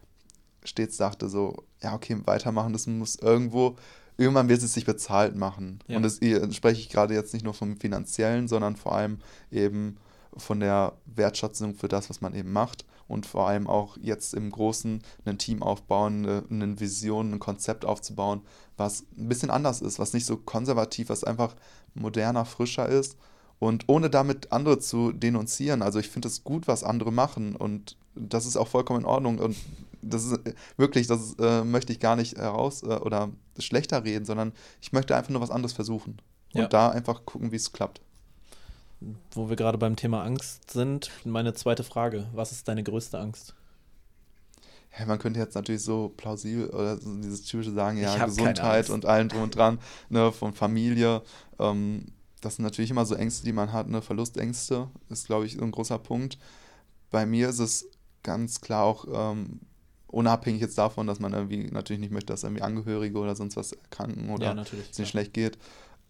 stets dachte, so, ja, okay, weitermachen, das muss irgendwo, irgendwann wird es sich bezahlt machen. Ja. Und das spreche ich gerade jetzt nicht nur vom finanziellen, sondern vor allem eben von der Wertschätzung für das, was man eben macht und vor allem auch jetzt im Großen ein Team aufbauen, eine, eine Vision, ein Konzept aufzubauen, was ein bisschen anders ist, was nicht so konservativ, was einfach moderner, frischer ist und ohne damit andere zu denunzieren. Also ich finde es gut, was andere machen und das ist auch vollkommen in Ordnung und das ist wirklich, das äh, möchte ich gar nicht heraus äh, oder schlechter reden, sondern ich möchte einfach nur was anderes versuchen und ja. da einfach gucken, wie es klappt
wo wir gerade beim Thema Angst sind, meine zweite Frage: Was ist deine größte Angst?
Ja, man könnte jetzt natürlich so plausibel oder so dieses typische sagen, ja, Gesundheit und allem drum und dran, ne, von Familie. Ähm, das sind natürlich immer so Ängste, die man hat, ne, Verlustängste ist, glaube ich, ein großer Punkt. Bei mir ist es ganz klar auch ähm, unabhängig jetzt davon, dass man irgendwie natürlich nicht möchte, dass irgendwie Angehörige oder sonst was erkranken oder ja, es nicht ja. schlecht geht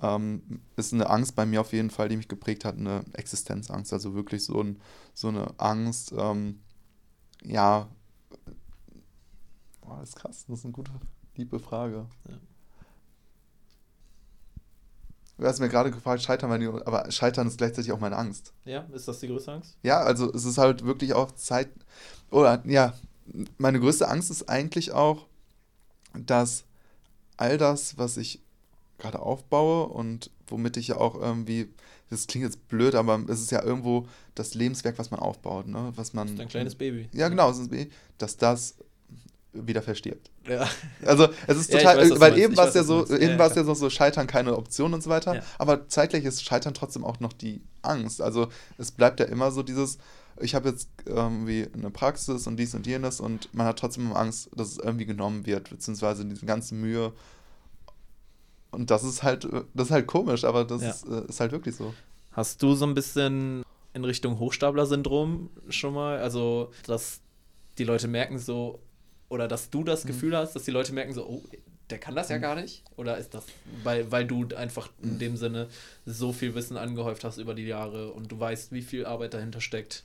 ähm, ist eine Angst bei mir auf jeden Fall, die mich geprägt hat, eine Existenzangst. Also wirklich so, ein, so eine Angst, ähm, ja, boah, das ist krass, das ist eine gute, liebe Frage. Ja. Du hast mir gerade gefragt, Scheitern, aber Scheitern ist gleichzeitig auch meine Angst.
Ja, ist das die größte Angst?
Ja, also es ist halt wirklich auch Zeit, oder ja, meine größte Angst ist eigentlich auch, dass all das, was ich gerade aufbaue und womit ich ja auch irgendwie, das klingt jetzt blöd, aber es ist ja irgendwo das Lebenswerk, was man aufbaut, ne? Was man.
Ein kleines Baby.
Ja, genau, es ist ein Baby, dass das wieder verstirbt. Ja. Also es ist total, ja, weiß, weil eben war es ja so, eben war es ja so Scheitern keine Option und so weiter, ja. aber zeitgleich ist Scheitern trotzdem auch noch die Angst. Also es bleibt ja immer so dieses, ich habe jetzt irgendwie eine Praxis und dies und jenes und man hat trotzdem Angst, dass es irgendwie genommen wird, beziehungsweise diese ganze Mühe und das ist halt, das ist halt komisch, aber das ist, äh, ist halt wirklich so.
Hast du so ein bisschen in Richtung Hochstapler-Syndrom schon mal? Also, dass die Leute merken so, oder dass du das mhm. Gefühl hast, dass die Leute merken so, oh, der kann das ja mhm. gar nicht? Oder ist das, weil, weil du einfach in mhm. dem Sinne so viel Wissen angehäuft hast über die Jahre und du weißt, wie viel Arbeit dahinter steckt,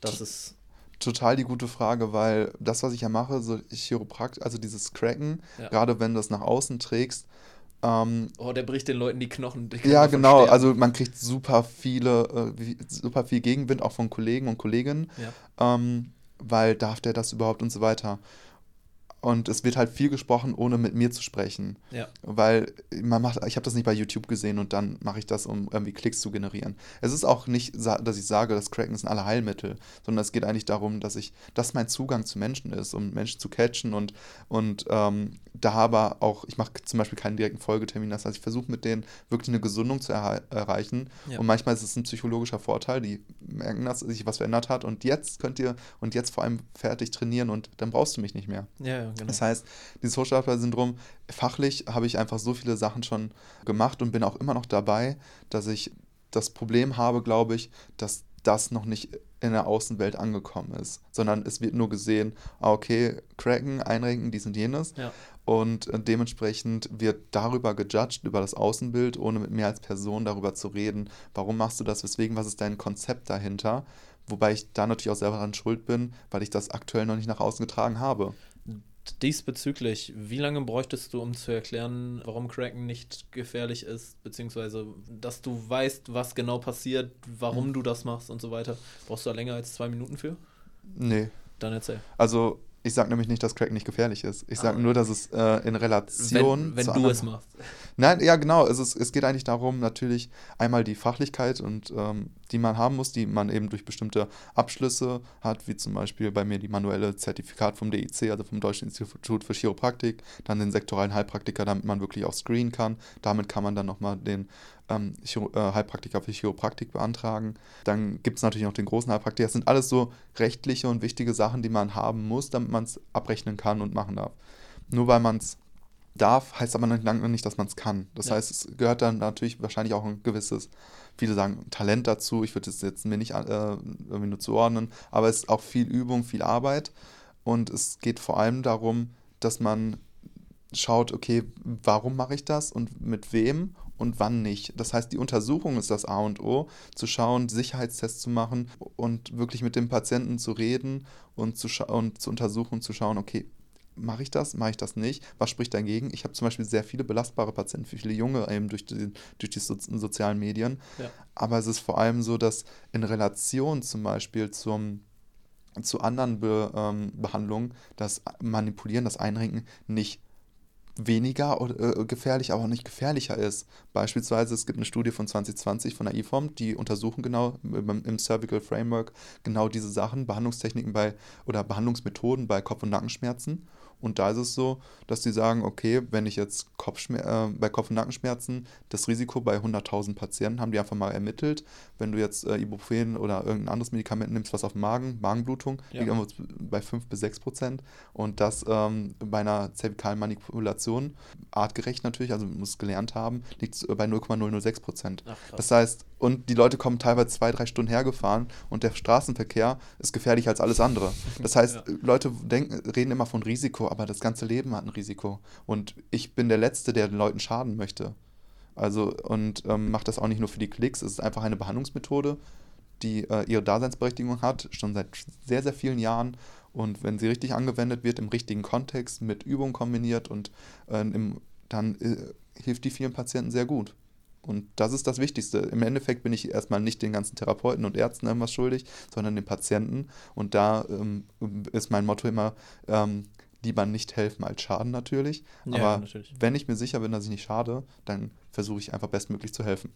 dass es.
Total die gute Frage, weil das, was ich ja mache, so Chiroprakt, also dieses Cracken, ja. gerade wenn du das nach außen trägst,
ähm, oh, der bricht den Leuten die Knochen.
Ja, genau. Sterben. Also man kriegt super viele, äh, super viel Gegenwind auch von Kollegen und Kolleginnen, ja. ähm, weil darf der das überhaupt und so weiter. Und es wird halt viel gesprochen, ohne mit mir zu sprechen. Ja. Weil man macht, ich habe das nicht bei YouTube gesehen und dann mache ich das, um irgendwie Klicks zu generieren. Es ist auch nicht, dass ich sage, das Cracken sind alle Heilmittel, sondern es geht eigentlich darum, dass ich, dass mein Zugang zu Menschen ist, um Menschen zu catchen und, und ähm, da aber auch, ich mache zum Beispiel keinen direkten Folgetermin, das heißt, ich versuche mit denen wirklich eine Gesundung zu erreichen. Ja. Und manchmal ist es ein psychologischer Vorteil, die merken, dass sich was verändert hat und jetzt könnt ihr und jetzt vor allem fertig trainieren und dann brauchst du mich nicht mehr. Ja, genau. Das heißt, dieses Hochstapler-Syndrom, fachlich habe ich einfach so viele Sachen schon gemacht und bin auch immer noch dabei, dass ich das Problem habe, glaube ich, dass das noch nicht in der Außenwelt angekommen ist, sondern es wird nur gesehen, ah, okay, cracken, einrenken, dies und jenes. Ja. Und äh, dementsprechend wird darüber gejudged, über das Außenbild, ohne mit mir als Person darüber zu reden, warum machst du das, weswegen, was ist dein Konzept dahinter. Wobei ich da natürlich auch selber daran schuld bin, weil ich das aktuell noch nicht nach außen getragen habe.
Diesbezüglich, wie lange bräuchtest du, um zu erklären, warum Kraken nicht gefährlich ist, beziehungsweise dass du weißt, was genau passiert, warum mhm. du das machst und so weiter? Brauchst du da länger als zwei Minuten für?
Nee.
Dann erzähl.
Also ich sage nämlich nicht, dass Crack nicht gefährlich ist. Ich sage ah. nur, dass es äh, in Relation. Wenn, wenn du anderen, es machst. Nein, ja, genau. Es, ist, es geht eigentlich darum, natürlich einmal die Fachlichkeit und ähm, die man haben muss, die man eben durch bestimmte Abschlüsse hat, wie zum Beispiel bei mir die manuelle Zertifikat vom DIC, also vom Deutschen Institut für Chiropraktik, dann den sektoralen Heilpraktiker, damit man wirklich auch screenen kann. Damit kann man dann nochmal den ähm, äh, Heilpraktiker für Chiropraktik beantragen. Dann gibt es natürlich noch den großen Heilpraktiker. Das sind alles so rechtliche und wichtige Sachen, die man haben muss, damit man es abrechnen kann und machen darf. Nur weil man es darf, heißt aber noch lange nicht, dass man es kann. Das ja. heißt, es gehört dann natürlich wahrscheinlich auch ein gewisses, viele sagen Talent dazu. Ich würde es jetzt mir nicht äh, irgendwie nur zuordnen, aber es ist auch viel Übung, viel Arbeit. Und es geht vor allem darum, dass man schaut, okay, warum mache ich das und mit wem und wann nicht. Das heißt, die Untersuchung ist das A und O, zu schauen, Sicherheitstests zu machen und wirklich mit dem Patienten zu reden und zu, und zu untersuchen und zu schauen, okay, mache ich das, mache ich das nicht? Was spricht dagegen? Ich habe zum Beispiel sehr viele belastbare Patienten, viele junge eben durch die, durch die so sozialen Medien. Ja. Aber es ist vor allem so, dass in Relation zum Beispiel zum, zu anderen Be, ähm, Behandlungen das Manipulieren, das Einrenken nicht weniger äh, gefährlich, aber auch nicht gefährlicher ist. Beispielsweise, es gibt eine Studie von 2020 von der IFOM, die untersuchen genau im, im Cervical Framework genau diese Sachen, Behandlungstechniken bei oder Behandlungsmethoden bei Kopf- und Nackenschmerzen. Und da ist es so, dass die sagen, okay, wenn ich jetzt Kopfschmer äh, bei Kopf- und Nackenschmerzen das Risiko bei 100.000 Patienten haben die einfach mal ermittelt. Wenn du jetzt äh, Ibuprofen oder irgendein anderes Medikament nimmst, was auf Magen, Magenblutung, ja. liegt irgendwo bei 5 bis 6 Prozent. Und das ähm, bei einer zervikalen Manipulation, artgerecht natürlich, also muss gelernt haben, liegt es bei 0,006 Prozent. Das heißt, und die Leute kommen teilweise zwei, drei Stunden hergefahren und der Straßenverkehr ist gefährlicher als alles andere. Das heißt, ja. Leute denken, reden immer von Risiko, aber das ganze Leben hat ein Risiko. Und ich bin der Letzte, der den Leuten schaden möchte. Also, und ähm, macht das auch nicht nur für die Klicks, es ist einfach eine Behandlungsmethode, die äh, ihre Daseinsberechtigung hat, schon seit sehr, sehr vielen Jahren. Und wenn sie richtig angewendet wird, im richtigen Kontext, mit Übung kombiniert und äh, im, dann äh, hilft die vielen Patienten sehr gut. Und das ist das Wichtigste. Im Endeffekt bin ich erstmal nicht den ganzen Therapeuten und Ärzten irgendwas schuldig, sondern den Patienten. Und da ähm, ist mein Motto immer, ähm, lieber nicht helfen als schaden natürlich. Ja, Aber natürlich. wenn ich mir sicher bin, dass ich nicht schade, dann versuche ich einfach bestmöglich zu helfen.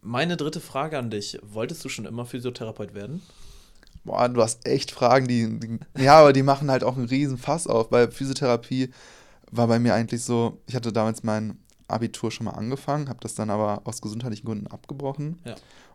Meine dritte Frage an dich. Wolltest du schon immer Physiotherapeut werden?
Boah, du hast echt Fragen, die, die ja, aber die machen halt auch einen riesen Fass auf, weil Physiotherapie war bei mir eigentlich so, ich hatte damals mein Abitur schon mal angefangen, habe das dann aber aus gesundheitlichen Gründen abgebrochen. Ja.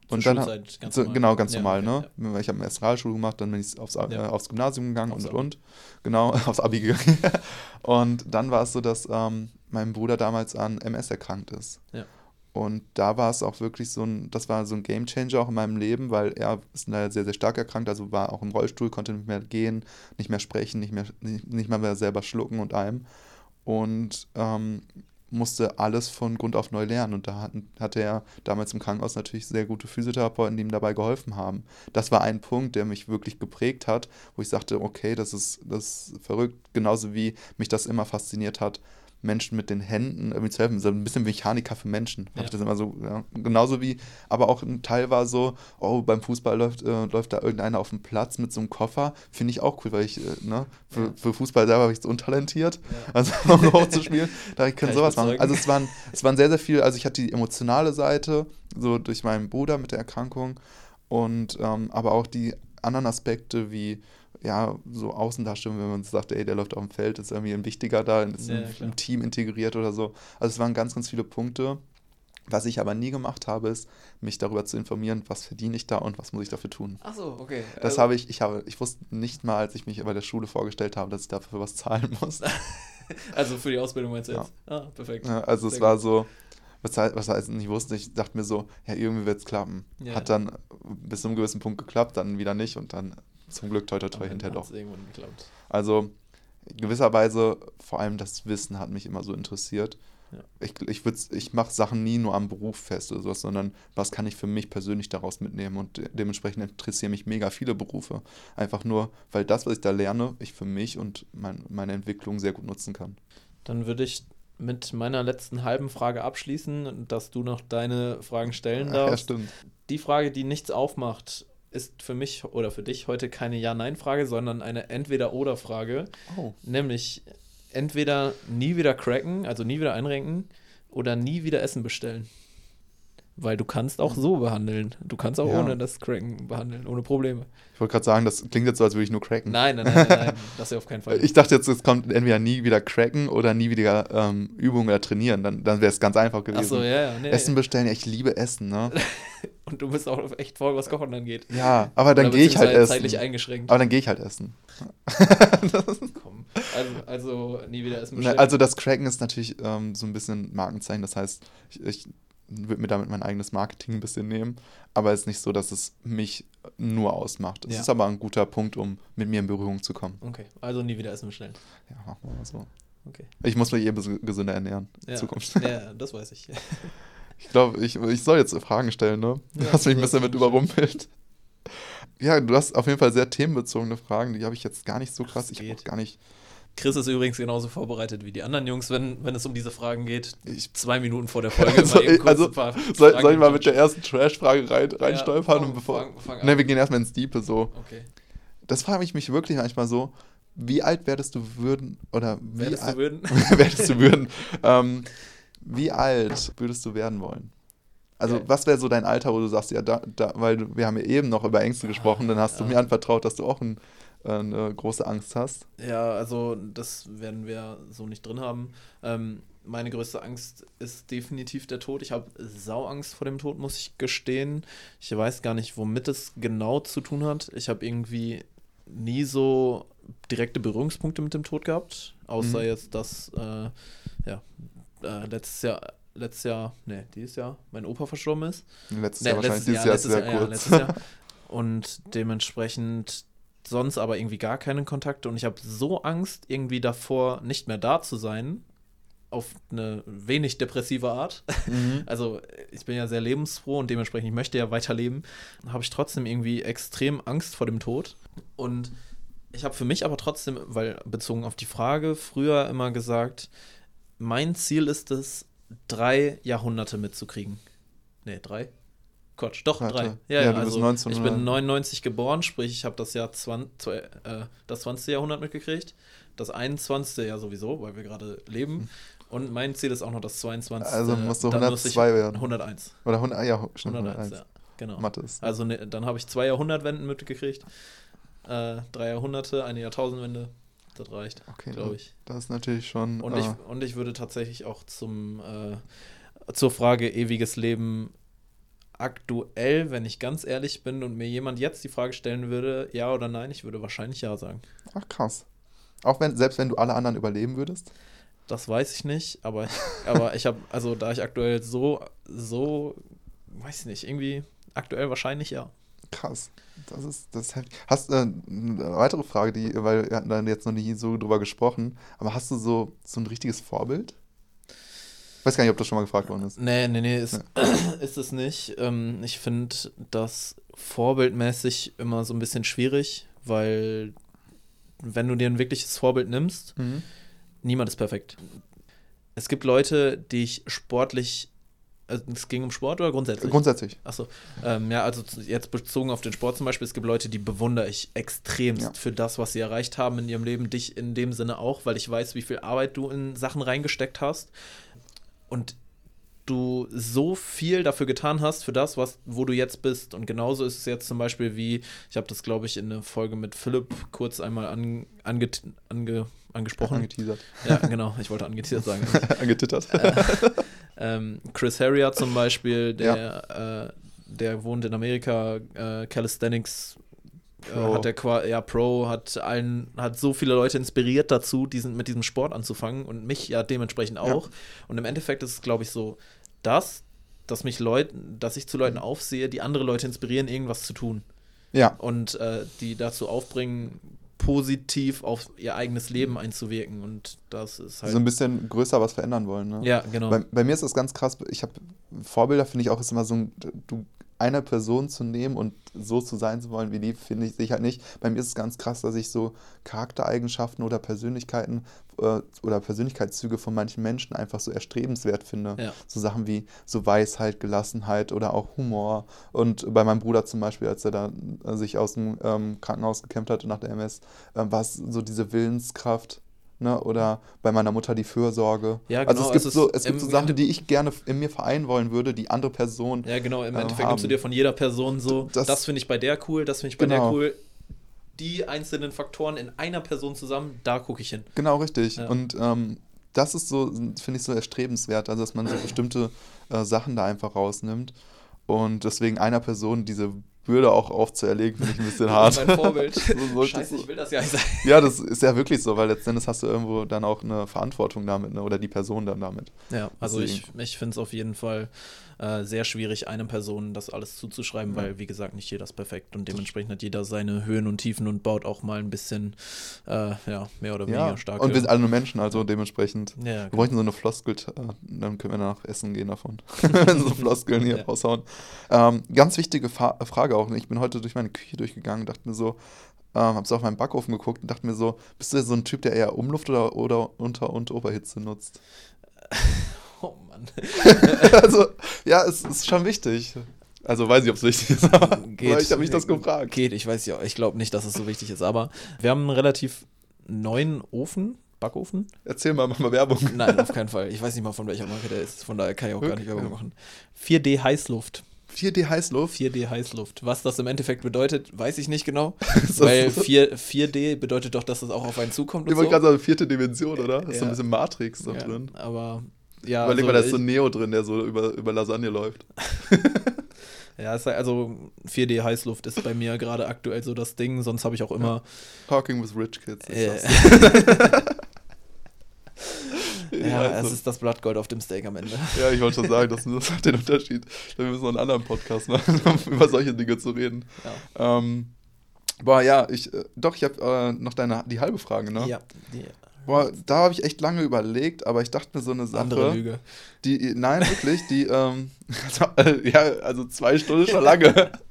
Und dann ganz so, genau ganz ja, normal, okay, ne? Ja. Ich habe eine erste Realschule gemacht, dann bin ich aufs, äh, aufs Gymnasium gegangen aufs und und genau aufs Abi gegangen. und dann war es so, dass ähm, mein Bruder damals an MS erkrankt ist. Ja. Und da war es auch wirklich so ein, das war so ein Game Changer auch in meinem Leben, weil er ist sehr, sehr stark erkrankt, also war auch im Rollstuhl, konnte nicht mehr gehen, nicht mehr sprechen, nicht mehr, nicht, nicht mal mehr selber schlucken und allem. Und ähm, musste alles von Grund auf neu lernen. Und da hatte er damals im Krankenhaus natürlich sehr gute Physiotherapeuten, die ihm dabei geholfen haben. Das war ein Punkt, der mich wirklich geprägt hat, wo ich sagte, okay, das ist, das ist verrückt, genauso wie mich das immer fasziniert hat, Menschen mit den Händen irgendwie zu helfen. So ein bisschen Mechaniker für Menschen. Ja. ich das immer so, ja. genauso wie, aber auch ein Teil war so, oh, beim Fußball läuft, äh, läuft da irgendeiner auf dem Platz mit so einem Koffer. Finde ich auch cool, weil ich, äh, ne, für, ja. für Fußball selber habe ich so untalentiert. Also um hochzuspielen, da ich kann sowas machen. Also es waren, es waren sehr, sehr viel, also ich hatte die emotionale Seite, so durch meinen Bruder mit der Erkrankung und ähm, aber auch die anderen Aspekte wie ja, so Außendarstellung, wenn man sagt, ey, der läuft auf dem Feld, ist irgendwie ein wichtiger da, ist ja, im, im, Team integriert oder so. Also es waren ganz, ganz viele Punkte. Was ich aber nie gemacht habe, ist, mich darüber zu informieren, was verdiene ich da und was muss ich dafür tun.
Ach so, okay.
Das also, habe ich, ich habe, ich wusste nicht mal, als ich mich bei der Schule vorgestellt habe, dass ich dafür was zahlen muss.
also für die Ausbildung meinst du jetzt?
Ja. Ah, perfekt. Ja, also Sehr es war so, was heißt, was heißt nicht wusste, ich dachte mir so, ja, irgendwie wird es klappen. Ja. Hat dann bis zu einem gewissen Punkt geklappt, dann wieder nicht und dann zum Glück toi toi toi hinterher doch. Also in gewisser Weise, vor allem das Wissen hat mich immer so interessiert. Ja. Ich, ich, ich mache Sachen nie nur am Beruf fest oder sowas, sondern was kann ich für mich persönlich daraus mitnehmen und de dementsprechend interessieren mich mega viele Berufe. Einfach nur, weil das, was ich da lerne, ich für mich und mein, meine Entwicklung sehr gut nutzen kann.
Dann würde ich mit meiner letzten halben Frage abschließen, dass du noch deine Fragen stellen darfst. Ja, stimmt. Die Frage, die nichts aufmacht, ist für mich oder für dich heute keine Ja-Nein-Frage, sondern eine Entweder-Oder-Frage. Oh. Nämlich entweder nie wieder cracken, also nie wieder einrenken, oder nie wieder Essen bestellen. Weil du kannst auch so behandeln. Du kannst auch ja. ohne das Cracken behandeln, ohne Probleme.
Ich wollte gerade sagen, das klingt jetzt so, als würde ich nur cracken.
Nein, nein, nein, nein, das ist ja auf keinen Fall.
Ich dachte jetzt, es kommt entweder nie wieder cracken oder nie wieder ähm, Übungen oder trainieren. Dann, dann wäre es ganz einfach gewesen. Ach so, ja, ja. Nee, Essen bestellen, ja, ich liebe Essen, ne?
Und du bist auch echt voll, was Kochen angeht.
Ja, aber dann gehe ich halt essen.
zeitlich eingeschränkt.
Aber dann gehe ich halt essen.
Komm. Also, also nie wieder essen
bestellen. Also das Cracken ist natürlich ähm, so ein bisschen Markenzeichen. Das heißt, ich, ich würde mir damit mein eigenes Marketing ein bisschen nehmen. Aber es ist nicht so, dass es mich nur ausmacht. Es ja. ist aber ein guter Punkt, um mit mir in Berührung zu kommen.
Okay, also nie wieder essen bestellen.
Ja, machen wir mal so. Okay. Ich muss mich eh gesünder ernähren in
ja.
Zukunft.
Ja, das weiß ich.
ich glaube, ich, ich soll jetzt Fragen stellen, ne? Du ja, hast mich ein bisschen mit überrumpelt. Ja, du hast auf jeden Fall sehr themenbezogene Fragen, die habe ich jetzt gar nicht so krass. Ich habe auch gar nicht
Chris ist übrigens genauso vorbereitet wie die anderen Jungs, wenn, wenn es um diese Fragen geht. Ich, Zwei Minuten vor der Folge
soll, ich, also, soll, soll, ich mal mit der ersten Trash-Frage rein, reinstolpern? Ja, bevor, fang, fang ne, wir gehen erstmal ins Diepe so. Okay. Das frage ich mich wirklich manchmal so, wie alt werdest du würden, oder wie
werdest du würden?
werdest du würden, ähm, wie alt würdest du werden wollen? Also, okay. was wäre so dein Alter, wo du sagst, ja, da, da, weil wir haben ja eben noch über Ängste gesprochen, dann hast ja. du mir anvertraut, dass du auch ein, eine große Angst hast.
Ja, also, das werden wir so nicht drin haben. Ähm, meine größte Angst ist definitiv der Tod. Ich habe Sauangst vor dem Tod, muss ich gestehen. Ich weiß gar nicht, womit es genau zu tun hat. Ich habe irgendwie nie so direkte Berührungspunkte mit dem Tod gehabt, außer mhm. jetzt, dass äh, ja, äh, letztes Jahr letztes Jahr, nee, dieses Jahr, mein Opa verstorben ist.
Letztes nee, Jahr wahrscheinlich, dieses Jahr, Jahr ist sehr Jahr, kurz. Ja, Jahr.
Und dementsprechend sonst aber irgendwie gar keinen Kontakt. Und ich habe so Angst, irgendwie davor nicht mehr da zu sein, auf eine wenig depressive Art. Mhm. Also ich bin ja sehr lebensfroh und dementsprechend, ich möchte ja weiterleben. Habe ich trotzdem irgendwie extrem Angst vor dem Tod. Und ich habe für mich aber trotzdem, weil bezogen auf die Frage, früher immer gesagt, mein Ziel ist es, drei Jahrhunderte mitzukriegen. Nee, drei? Quatsch, doch, Warte. drei. Ja, ja, ja also ich bin 99 geboren, sprich, ich habe das Jahr 20, äh, das 20. Jahrhundert mitgekriegt. Das 21. ja sowieso, weil wir gerade leben. Und mein Ziel ist auch noch das 22.
Also musst du 102 werden.
101.
Oder 100, ja, stimmt,
101, 101. ja, genau. Mathis. Also ne, dann habe ich zwei Jahrhundertwenden mitgekriegt. Äh, drei Jahrhunderte, eine Jahrtausendwende. Das reicht, okay, glaube ich.
Das ist natürlich schon.
Und, äh, ich, und ich würde tatsächlich auch zum äh, zur Frage ewiges Leben aktuell, wenn ich ganz ehrlich bin und mir jemand jetzt die Frage stellen würde, ja oder nein, ich würde wahrscheinlich ja sagen.
Ach krass. Auch wenn, selbst wenn du alle anderen überleben würdest?
Das weiß ich nicht, aber, aber ich habe, also da ich aktuell so, so, weiß ich nicht, irgendwie aktuell wahrscheinlich ja.
Krass. Das ist, das ist heftig. Hast äh, eine weitere Frage, die, weil wir hatten da jetzt noch nie so drüber gesprochen, aber hast du so, so ein richtiges Vorbild? Ich weiß gar nicht, ob das schon mal gefragt worden ist.
Nee, nee, nee, ist, ja. ist es nicht. Ähm, ich finde das vorbildmäßig immer so ein bisschen schwierig, weil wenn du dir ein wirkliches Vorbild nimmst, mhm. niemand ist perfekt. Es gibt Leute, die ich sportlich also es ging um Sport oder grundsätzlich?
Grundsätzlich.
Achso. Ähm, ja, also jetzt bezogen auf den Sport zum Beispiel, es gibt Leute, die bewundere ich extremst ja. für das, was sie erreicht haben in ihrem Leben. Dich in dem Sinne auch, weil ich weiß, wie viel Arbeit du in Sachen reingesteckt hast. Und du so viel dafür getan hast, für das, was, wo du jetzt bist. Und genauso ist es jetzt zum Beispiel wie, ich habe das, glaube ich, in einer Folge mit Philipp kurz einmal an, ange, ange, angesprochen.
Angeteasert.
Ja, genau, ich wollte angeteasert sagen.
Angetittert.
Äh, ähm, Chris Harrier zum Beispiel, der, ja. äh, der wohnt in Amerika, äh, Calisthenics Pro. hat der ja Pro hat allen hat so viele Leute inspiriert dazu, diesen mit diesem Sport anzufangen und mich ja dementsprechend auch. Ja. Und im Endeffekt ist es glaube ich so, dass dass mich Leuten, dass ich zu Leuten mhm. aufsehe, die andere Leute inspirieren, irgendwas zu tun.
Ja.
Und äh, die dazu aufbringen, positiv auf ihr eigenes Leben einzuwirken. Und das ist halt.
So ein bisschen größer was verändern wollen, ne?
Ja, genau.
Bei, bei mir ist das ganz krass. Ich habe Vorbilder, finde ich auch, ist immer so ein. Du eine Person zu nehmen und so zu sein zu wollen wie die, finde ich sicher halt nicht. Bei mir ist es ganz krass, dass ich so Charaktereigenschaften oder Persönlichkeiten äh, oder Persönlichkeitszüge von manchen Menschen einfach so erstrebenswert finde. Ja. So Sachen wie so Weisheit, Gelassenheit oder auch Humor. Und bei meinem Bruder zum Beispiel, als er da äh, sich aus dem ähm, Krankenhaus gekämpft hatte nach der MS, äh, war es so diese Willenskraft Ne? Oder bei meiner Mutter die Fürsorge.
Ja, genau.
Also es gibt, es so, es gibt so Sachen, die ich gerne in mir vereinen wollen würde, die andere Personen.
Ja, genau. Im äh, Endeffekt nimmst du dir von jeder Person so, das, das finde ich bei der cool, das finde ich bei genau. der cool. Die einzelnen Faktoren in einer Person zusammen, da gucke ich hin.
Genau, richtig. Ja. Und ähm, das ist so, finde ich, so erstrebenswert, also dass man so bestimmte äh, Sachen da einfach rausnimmt. Und deswegen einer Person diese Bürde auch aufzuerlegen, finde ich ein bisschen hart.
mein Vorbild. so Scheiße, ich will das ja nicht sein.
Ja, das ist ja wirklich so, weil letztendlich hast du irgendwo dann auch eine Verantwortung damit, ne? oder die Person dann damit.
Ja, also Deswegen. ich, ich finde es auf jeden Fall äh, sehr schwierig, einer Person das alles zuzuschreiben, ja. weil, wie gesagt, nicht jeder ist perfekt und dementsprechend hat jeder seine Höhen und Tiefen und baut auch mal ein bisschen, äh, ja, mehr oder weniger ja. stark.
Und wir sind alle nur Menschen, also dementsprechend. Ja, wir genau. bräuchten so eine Floskel, äh, dann können wir danach essen gehen davon. so Floskeln hier ja. raushauen. Ähm, ganz wichtige Fa Frage auch. Ich bin heute durch meine Küche durchgegangen und dachte mir so, ähm, habe so auf meinen Backofen geguckt und dachte mir so, bist du so ein Typ, der eher Umluft oder, oder Unter- und Oberhitze nutzt?
Mann.
also, ja, es ist schon wichtig. Also weiß ich, ob es wichtig ist, aber
Geht.
ich habe mich das gefragt.
Geht, ich weiß ja, ich glaube nicht, dass es so wichtig ist, aber wir haben einen relativ neuen Ofen, Backofen.
Erzähl mal, mach mal Werbung.
Nein, auf keinen Fall. Ich weiß nicht mal, von welcher Marke der ist, von daher kann ich auch gar nicht
Okay.
Werbung machen. 4D Heißluft.
4D Heißluft.
4D Heißluft. Was das im Endeffekt bedeutet, weiß ich nicht genau.
das
weil
so?
4, 4D bedeutet doch, dass es auch auf einen zukommt
Ich wollte
so.
gerade sagen, vierte Dimension, oder? Ist so
Ja.
ein bisschen Matrix da
ja,
drin.
Aber ja,
Überleg mal, da ist so ein Neo drin, der so über, über Lasagne läuft.
ja, ist halt- also 4D Heißluft ist bei mir gerade aktuell so das Ding, sonst habe ich auch immer
Talking with Rich Kids. ist
äh,
das.
ja,
also,
es ist das Blattgold auf dem Steak am Ende.
ja, ich wollte schon sagen, das, das hat den Unterschied. Wir müssen noch einen anderen Podcast machen, um über solche Dinge zu reden.
Ja.
Ähm, boah, ja, ich, äh, doch, ich habe äh, noch deine, die halbe Frage, ne?
Ja, die
Boah, da habe ich echt lange überlegt, aber ich dachte mir so eine Sache.
andere Lüge.
Die, nein, wirklich, die, ähm, also, äh, ja, also zwei Stunden schon lange.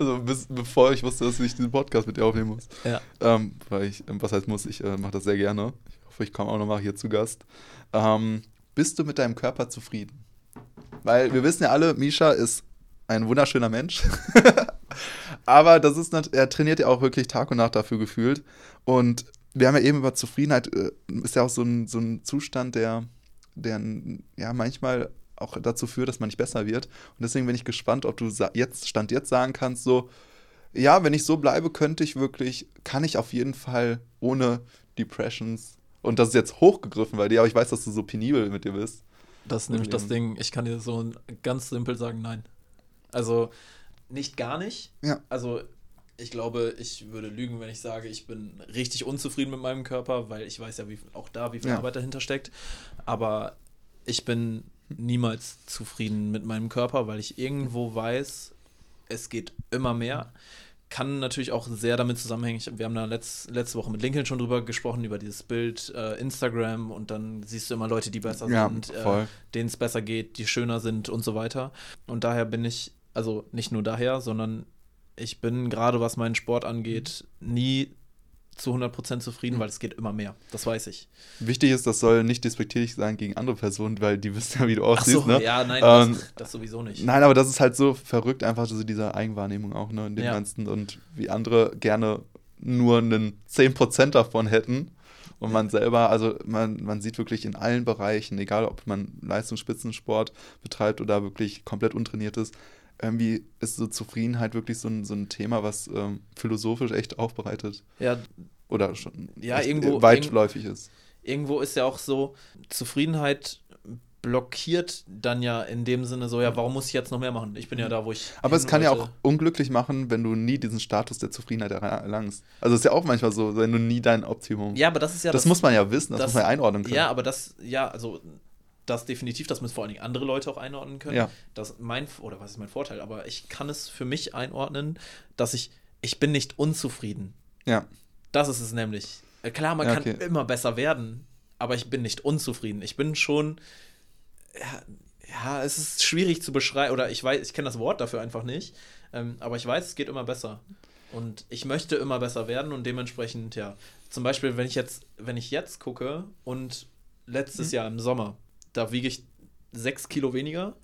Also bis, bevor ich wusste, dass ich diesen Podcast mit dir aufnehmen muss.
Ja.
Ähm, weil ich, ähm, was heißt muss, ich äh, mache das sehr gerne. Ich hoffe, ich komme auch nochmal hier zu Gast. Ähm, bist du mit deinem Körper zufrieden? Weil wir wissen ja alle, Misha ist ein wunderschöner Mensch. Aber das ist er trainiert ja auch wirklich Tag und Nacht dafür gefühlt. Und wir haben ja eben über Zufriedenheit, äh, ist ja auch so ein, so ein Zustand, der, der ja manchmal auch dazu führt, dass man nicht besser wird. Und deswegen bin ich gespannt, ob du jetzt, Stand jetzt sagen kannst, so, ja, wenn ich so bleibe, könnte ich wirklich, kann ich auf jeden Fall ohne Depressions, und das ist jetzt hochgegriffen bei dir, aber ich weiß, dass du so penibel mit dir bist.
Das ist nämlich das
Leben.
Ding. Ich kann dir so ganz simpel sagen, nein. Also nicht gar nicht.
Ja.
Also ich glaube, ich würde lügen, wenn ich sage, ich bin richtig unzufrieden mit meinem Körper, weil ich weiß ja, wie, auch da, wie viel
Ja.
Arbeit dahinter steckt. Aber ich bin niemals zufrieden mit meinem Körper, weil ich irgendwo weiß, es geht immer mehr. Kann natürlich auch sehr damit zusammenhängen. Wir haben da letzt, letzte Woche mit Lincoln schon drüber gesprochen, über dieses Bild äh, Instagram und dann siehst du immer Leute, die besser
Ja,
sind, äh, denen es besser geht, die schöner sind und so weiter. Und daher bin ich, also nicht nur daher, sondern ich bin gerade, was meinen Sport angeht, nie zu 100% zufrieden,
Mhm.
weil es geht immer mehr. Das weiß ich.
Wichtig ist, das soll nicht despektierlich sein gegen andere Personen, weil die wissen ja, wie du
Ach
aussiehst,
so,
ne?
ja, nein,
Ähm,
das, das sowieso nicht.
Nein, aber das ist halt so verrückt, einfach so diese Eigenwahrnehmung auch, ne, in dem
Ja.
Ganzen. Und wie andere gerne nur einen 10% davon hätten. Und man selber, also man, man sieht wirklich in allen Bereichen, egal ob man Leistungsspitzensport betreibt oder wirklich komplett untrainiert ist, irgendwie ist so Zufriedenheit wirklich so ein, so ein Thema, was ähm, philosophisch echt aufbereitet
Ja,
oder schon
Ja, irgendwo-
weitläufig ist.
irgendwo ist ja auch so, Zufriedenheit blockiert dann ja in dem Sinne so, ja, warum muss ich jetzt noch mehr machen? Ich bin ja da, wo ich.
Aber es kann ja
wollte.
auch unglücklich machen, wenn du nie diesen Status der Zufriedenheit erlangst. Also es ist ja auch manchmal so, wenn du nie dein Optimum.
Ja, aber das ist ja
das, muss man ja wissen, das,
das-
muss man ja einordnen können.
Ja, aber das, ja, also das definitiv, das müssen vor allen Dingen andere Leute auch einordnen können.
Ja.
Das mein, oder was ist mein Vorteil? Aber ich kann es für mich einordnen, dass ich, ich bin nicht unzufrieden.
ja.
Das ist es nämlich. Äh, Klar, man
Ja,
kann
okay.
immer besser werden, aber ich bin nicht unzufrieden. Ich bin schon, ja, ja es ist schwierig zu beschreiben, oder ich weiß, ich kenne das Wort dafür einfach nicht, ähm, aber ich weiß, es geht immer besser. Und ich möchte immer besser werden und dementsprechend, ja, zum Beispiel, wenn ich jetzt, wenn ich jetzt gucke und letztes
Mhm.
Jahr im Sommer, da wiege ich sechs Kilo weniger,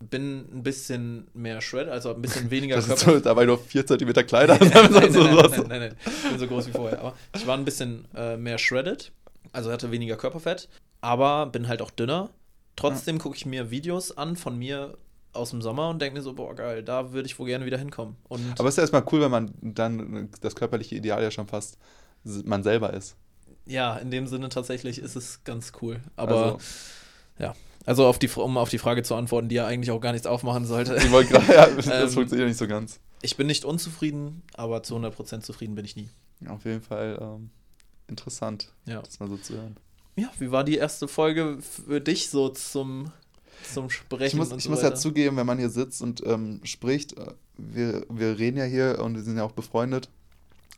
bin ein bisschen mehr Shred, also ein bisschen weniger
Das ist so, dabei nur 4 cm kleiner.
nein, nein, nein,
so,
nein, nein, nein, nein. Ich bin so groß wie vorher. Aber ich war ein bisschen äh, mehr shredded, also hatte weniger Körperfett, aber bin halt auch dünner. Trotzdem gucke ich mir Videos an von mir aus dem Sommer und denke mir so, boah, geil, da würde ich wohl gerne wieder hinkommen. Und
Aber es ist ja erstmal cool, wenn man dann das körperliche Ideal ja schon fast man selber ist.
ja, in dem Sinne tatsächlich ist es ganz cool. Aber
Also,
ja, also auf die, um auf die Frage zu antworten, die ja eigentlich auch gar nichts aufmachen sollte.
ich wollte gerade, ja, das
Ähm,
funktioniert nicht so ganz.
Ich bin nicht unzufrieden, aber zu 100% zufrieden bin ich nie.
Auf jeden Fall ähm, interessant,
Ja.
das mal so zu hören.
Ja, wie war die erste Folge für dich so zum, zum Sprechen?
Ich muss,
und
ich
so
muss ja zugeben, wenn man hier sitzt und ähm, spricht, äh, wir, wir reden ja hier und wir sind ja auch befreundet,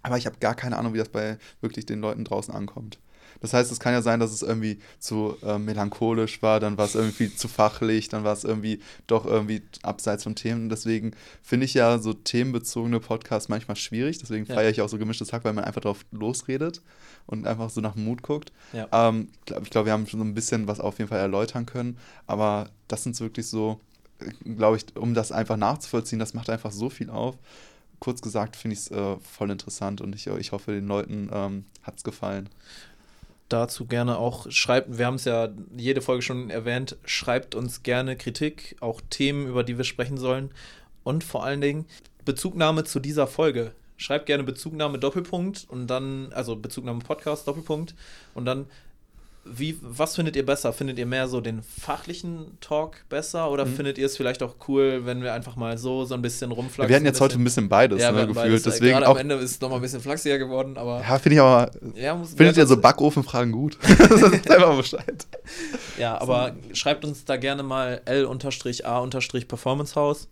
aber ich habe gar keine Ahnung, wie das bei wirklich den Leuten draußen ankommt. Das heißt, es kann ja sein, dass es irgendwie zu äh, melancholisch war, dann war es irgendwie zu fachlich, dann war es irgendwie doch irgendwie abseits von Themen. Deswegen finde ich ja so themenbezogene Podcasts manchmal schwierig. Deswegen
Ja.
feiere ich auch so gemischtes Hack, weil man einfach drauf losredet und einfach so nach dem Mut guckt.
Ja.
Ähm, ich glaube, wir haben schon so ein bisschen was auf jeden Fall erläutern können, aber das sind wirklich so, glaube ich, um das einfach nachzuvollziehen, das macht einfach so viel auf. Kurz gesagt finde ich es äh, voll interessant und ich, ich hoffe, den Leuten ähm, hat es gefallen.
Dazu gerne auch schreibt, wir haben es ja jede Folge schon erwähnt, schreibt uns gerne Kritik, auch Themen, über die wir sprechen sollen und vor allen Dingen Bezugnahme zu dieser Folge. Schreibt gerne Bezugnahme Doppelpunkt und dann, also Bezugnahme Podcast Doppelpunkt und dann, wie, was findet ihr besser? Findet ihr mehr so den fachlichen Talk besser oder
Mhm.
findet ihr es vielleicht auch cool, wenn wir einfach mal so so ein bisschen rumflaxen?
wir hatten jetzt heute ein bisschen beides
ja,
ne, gefühlt.
beides.
Deswegen
Gerade
auch,
am Ende ist es nochmal ein bisschen flachsiger geworden, aber
ja, finde ich aber,
ja, muss,
findet ihr so
das-
Backofenfragen gut? Sagt einfach Bescheid.
Ja, aber schreibt uns da gerne mal L-A-Performancehaus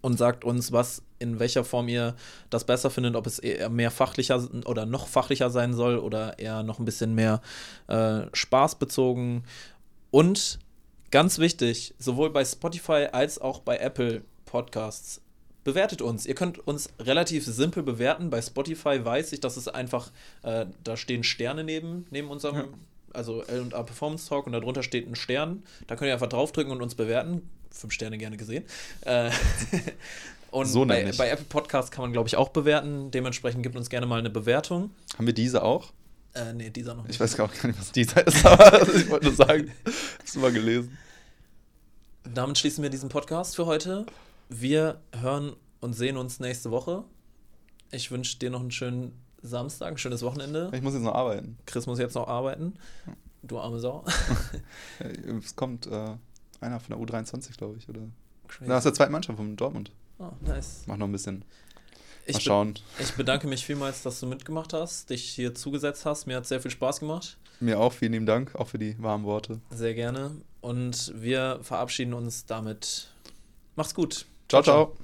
und sagt uns, was in welcher Form ihr das besser findet, ob es eher mehr fachlicher oder noch fachlicher sein soll oder eher noch ein bisschen mehr äh, spaßbezogen. Und ganz wichtig, sowohl bei Spotify als auch bei Apple Podcasts, bewertet uns. Ihr könnt uns relativ simpel bewerten. Bei Spotify weiß ich, dass es einfach, äh, da stehen Sterne neben, neben unserem,
Ja.
also L&A Performance Talk und darunter steht ein Stern. Da könnt ihr einfach draufdrücken und uns bewerten. Fünf Sterne gerne gesehen. Äh, und
So
bei, bei Apple Podcasts kann man, glaube ich, auch bewerten. Dementsprechend gibt uns gerne mal eine Bewertung.
Haben wir diese auch?
Äh, nee, dieser noch nicht.
Ich weiß gar nicht, was dieser ist, aber ich wollte nur sagen, hast du mal gelesen.
Damit schließen wir diesen Podcast für heute. Wir hören und sehen uns nächste Woche. Ich wünsche dir noch einen schönen Samstag, ein schönes Wochenende.
Ich muss jetzt noch arbeiten.
Chris muss jetzt noch arbeiten. Du arme Sau.
Es kommt äh, einer von der U23, glaube ich, oder?
Crazy.
Na, aus der zweiten Mannschaft von Dortmund.
Oh, nice.
Mach noch ein bisschen.
Ich,
Mal
be
schauen.
ich bedanke mich vielmals, dass du mitgemacht hast, dich hier zugesetzt hast. Mir hat sehr viel Spaß gemacht.
Mir auch, vielen lieben Dank, auch für die warmen Worte.
Sehr gerne. Und wir verabschieden uns damit. Macht's gut.
ciao. ciao.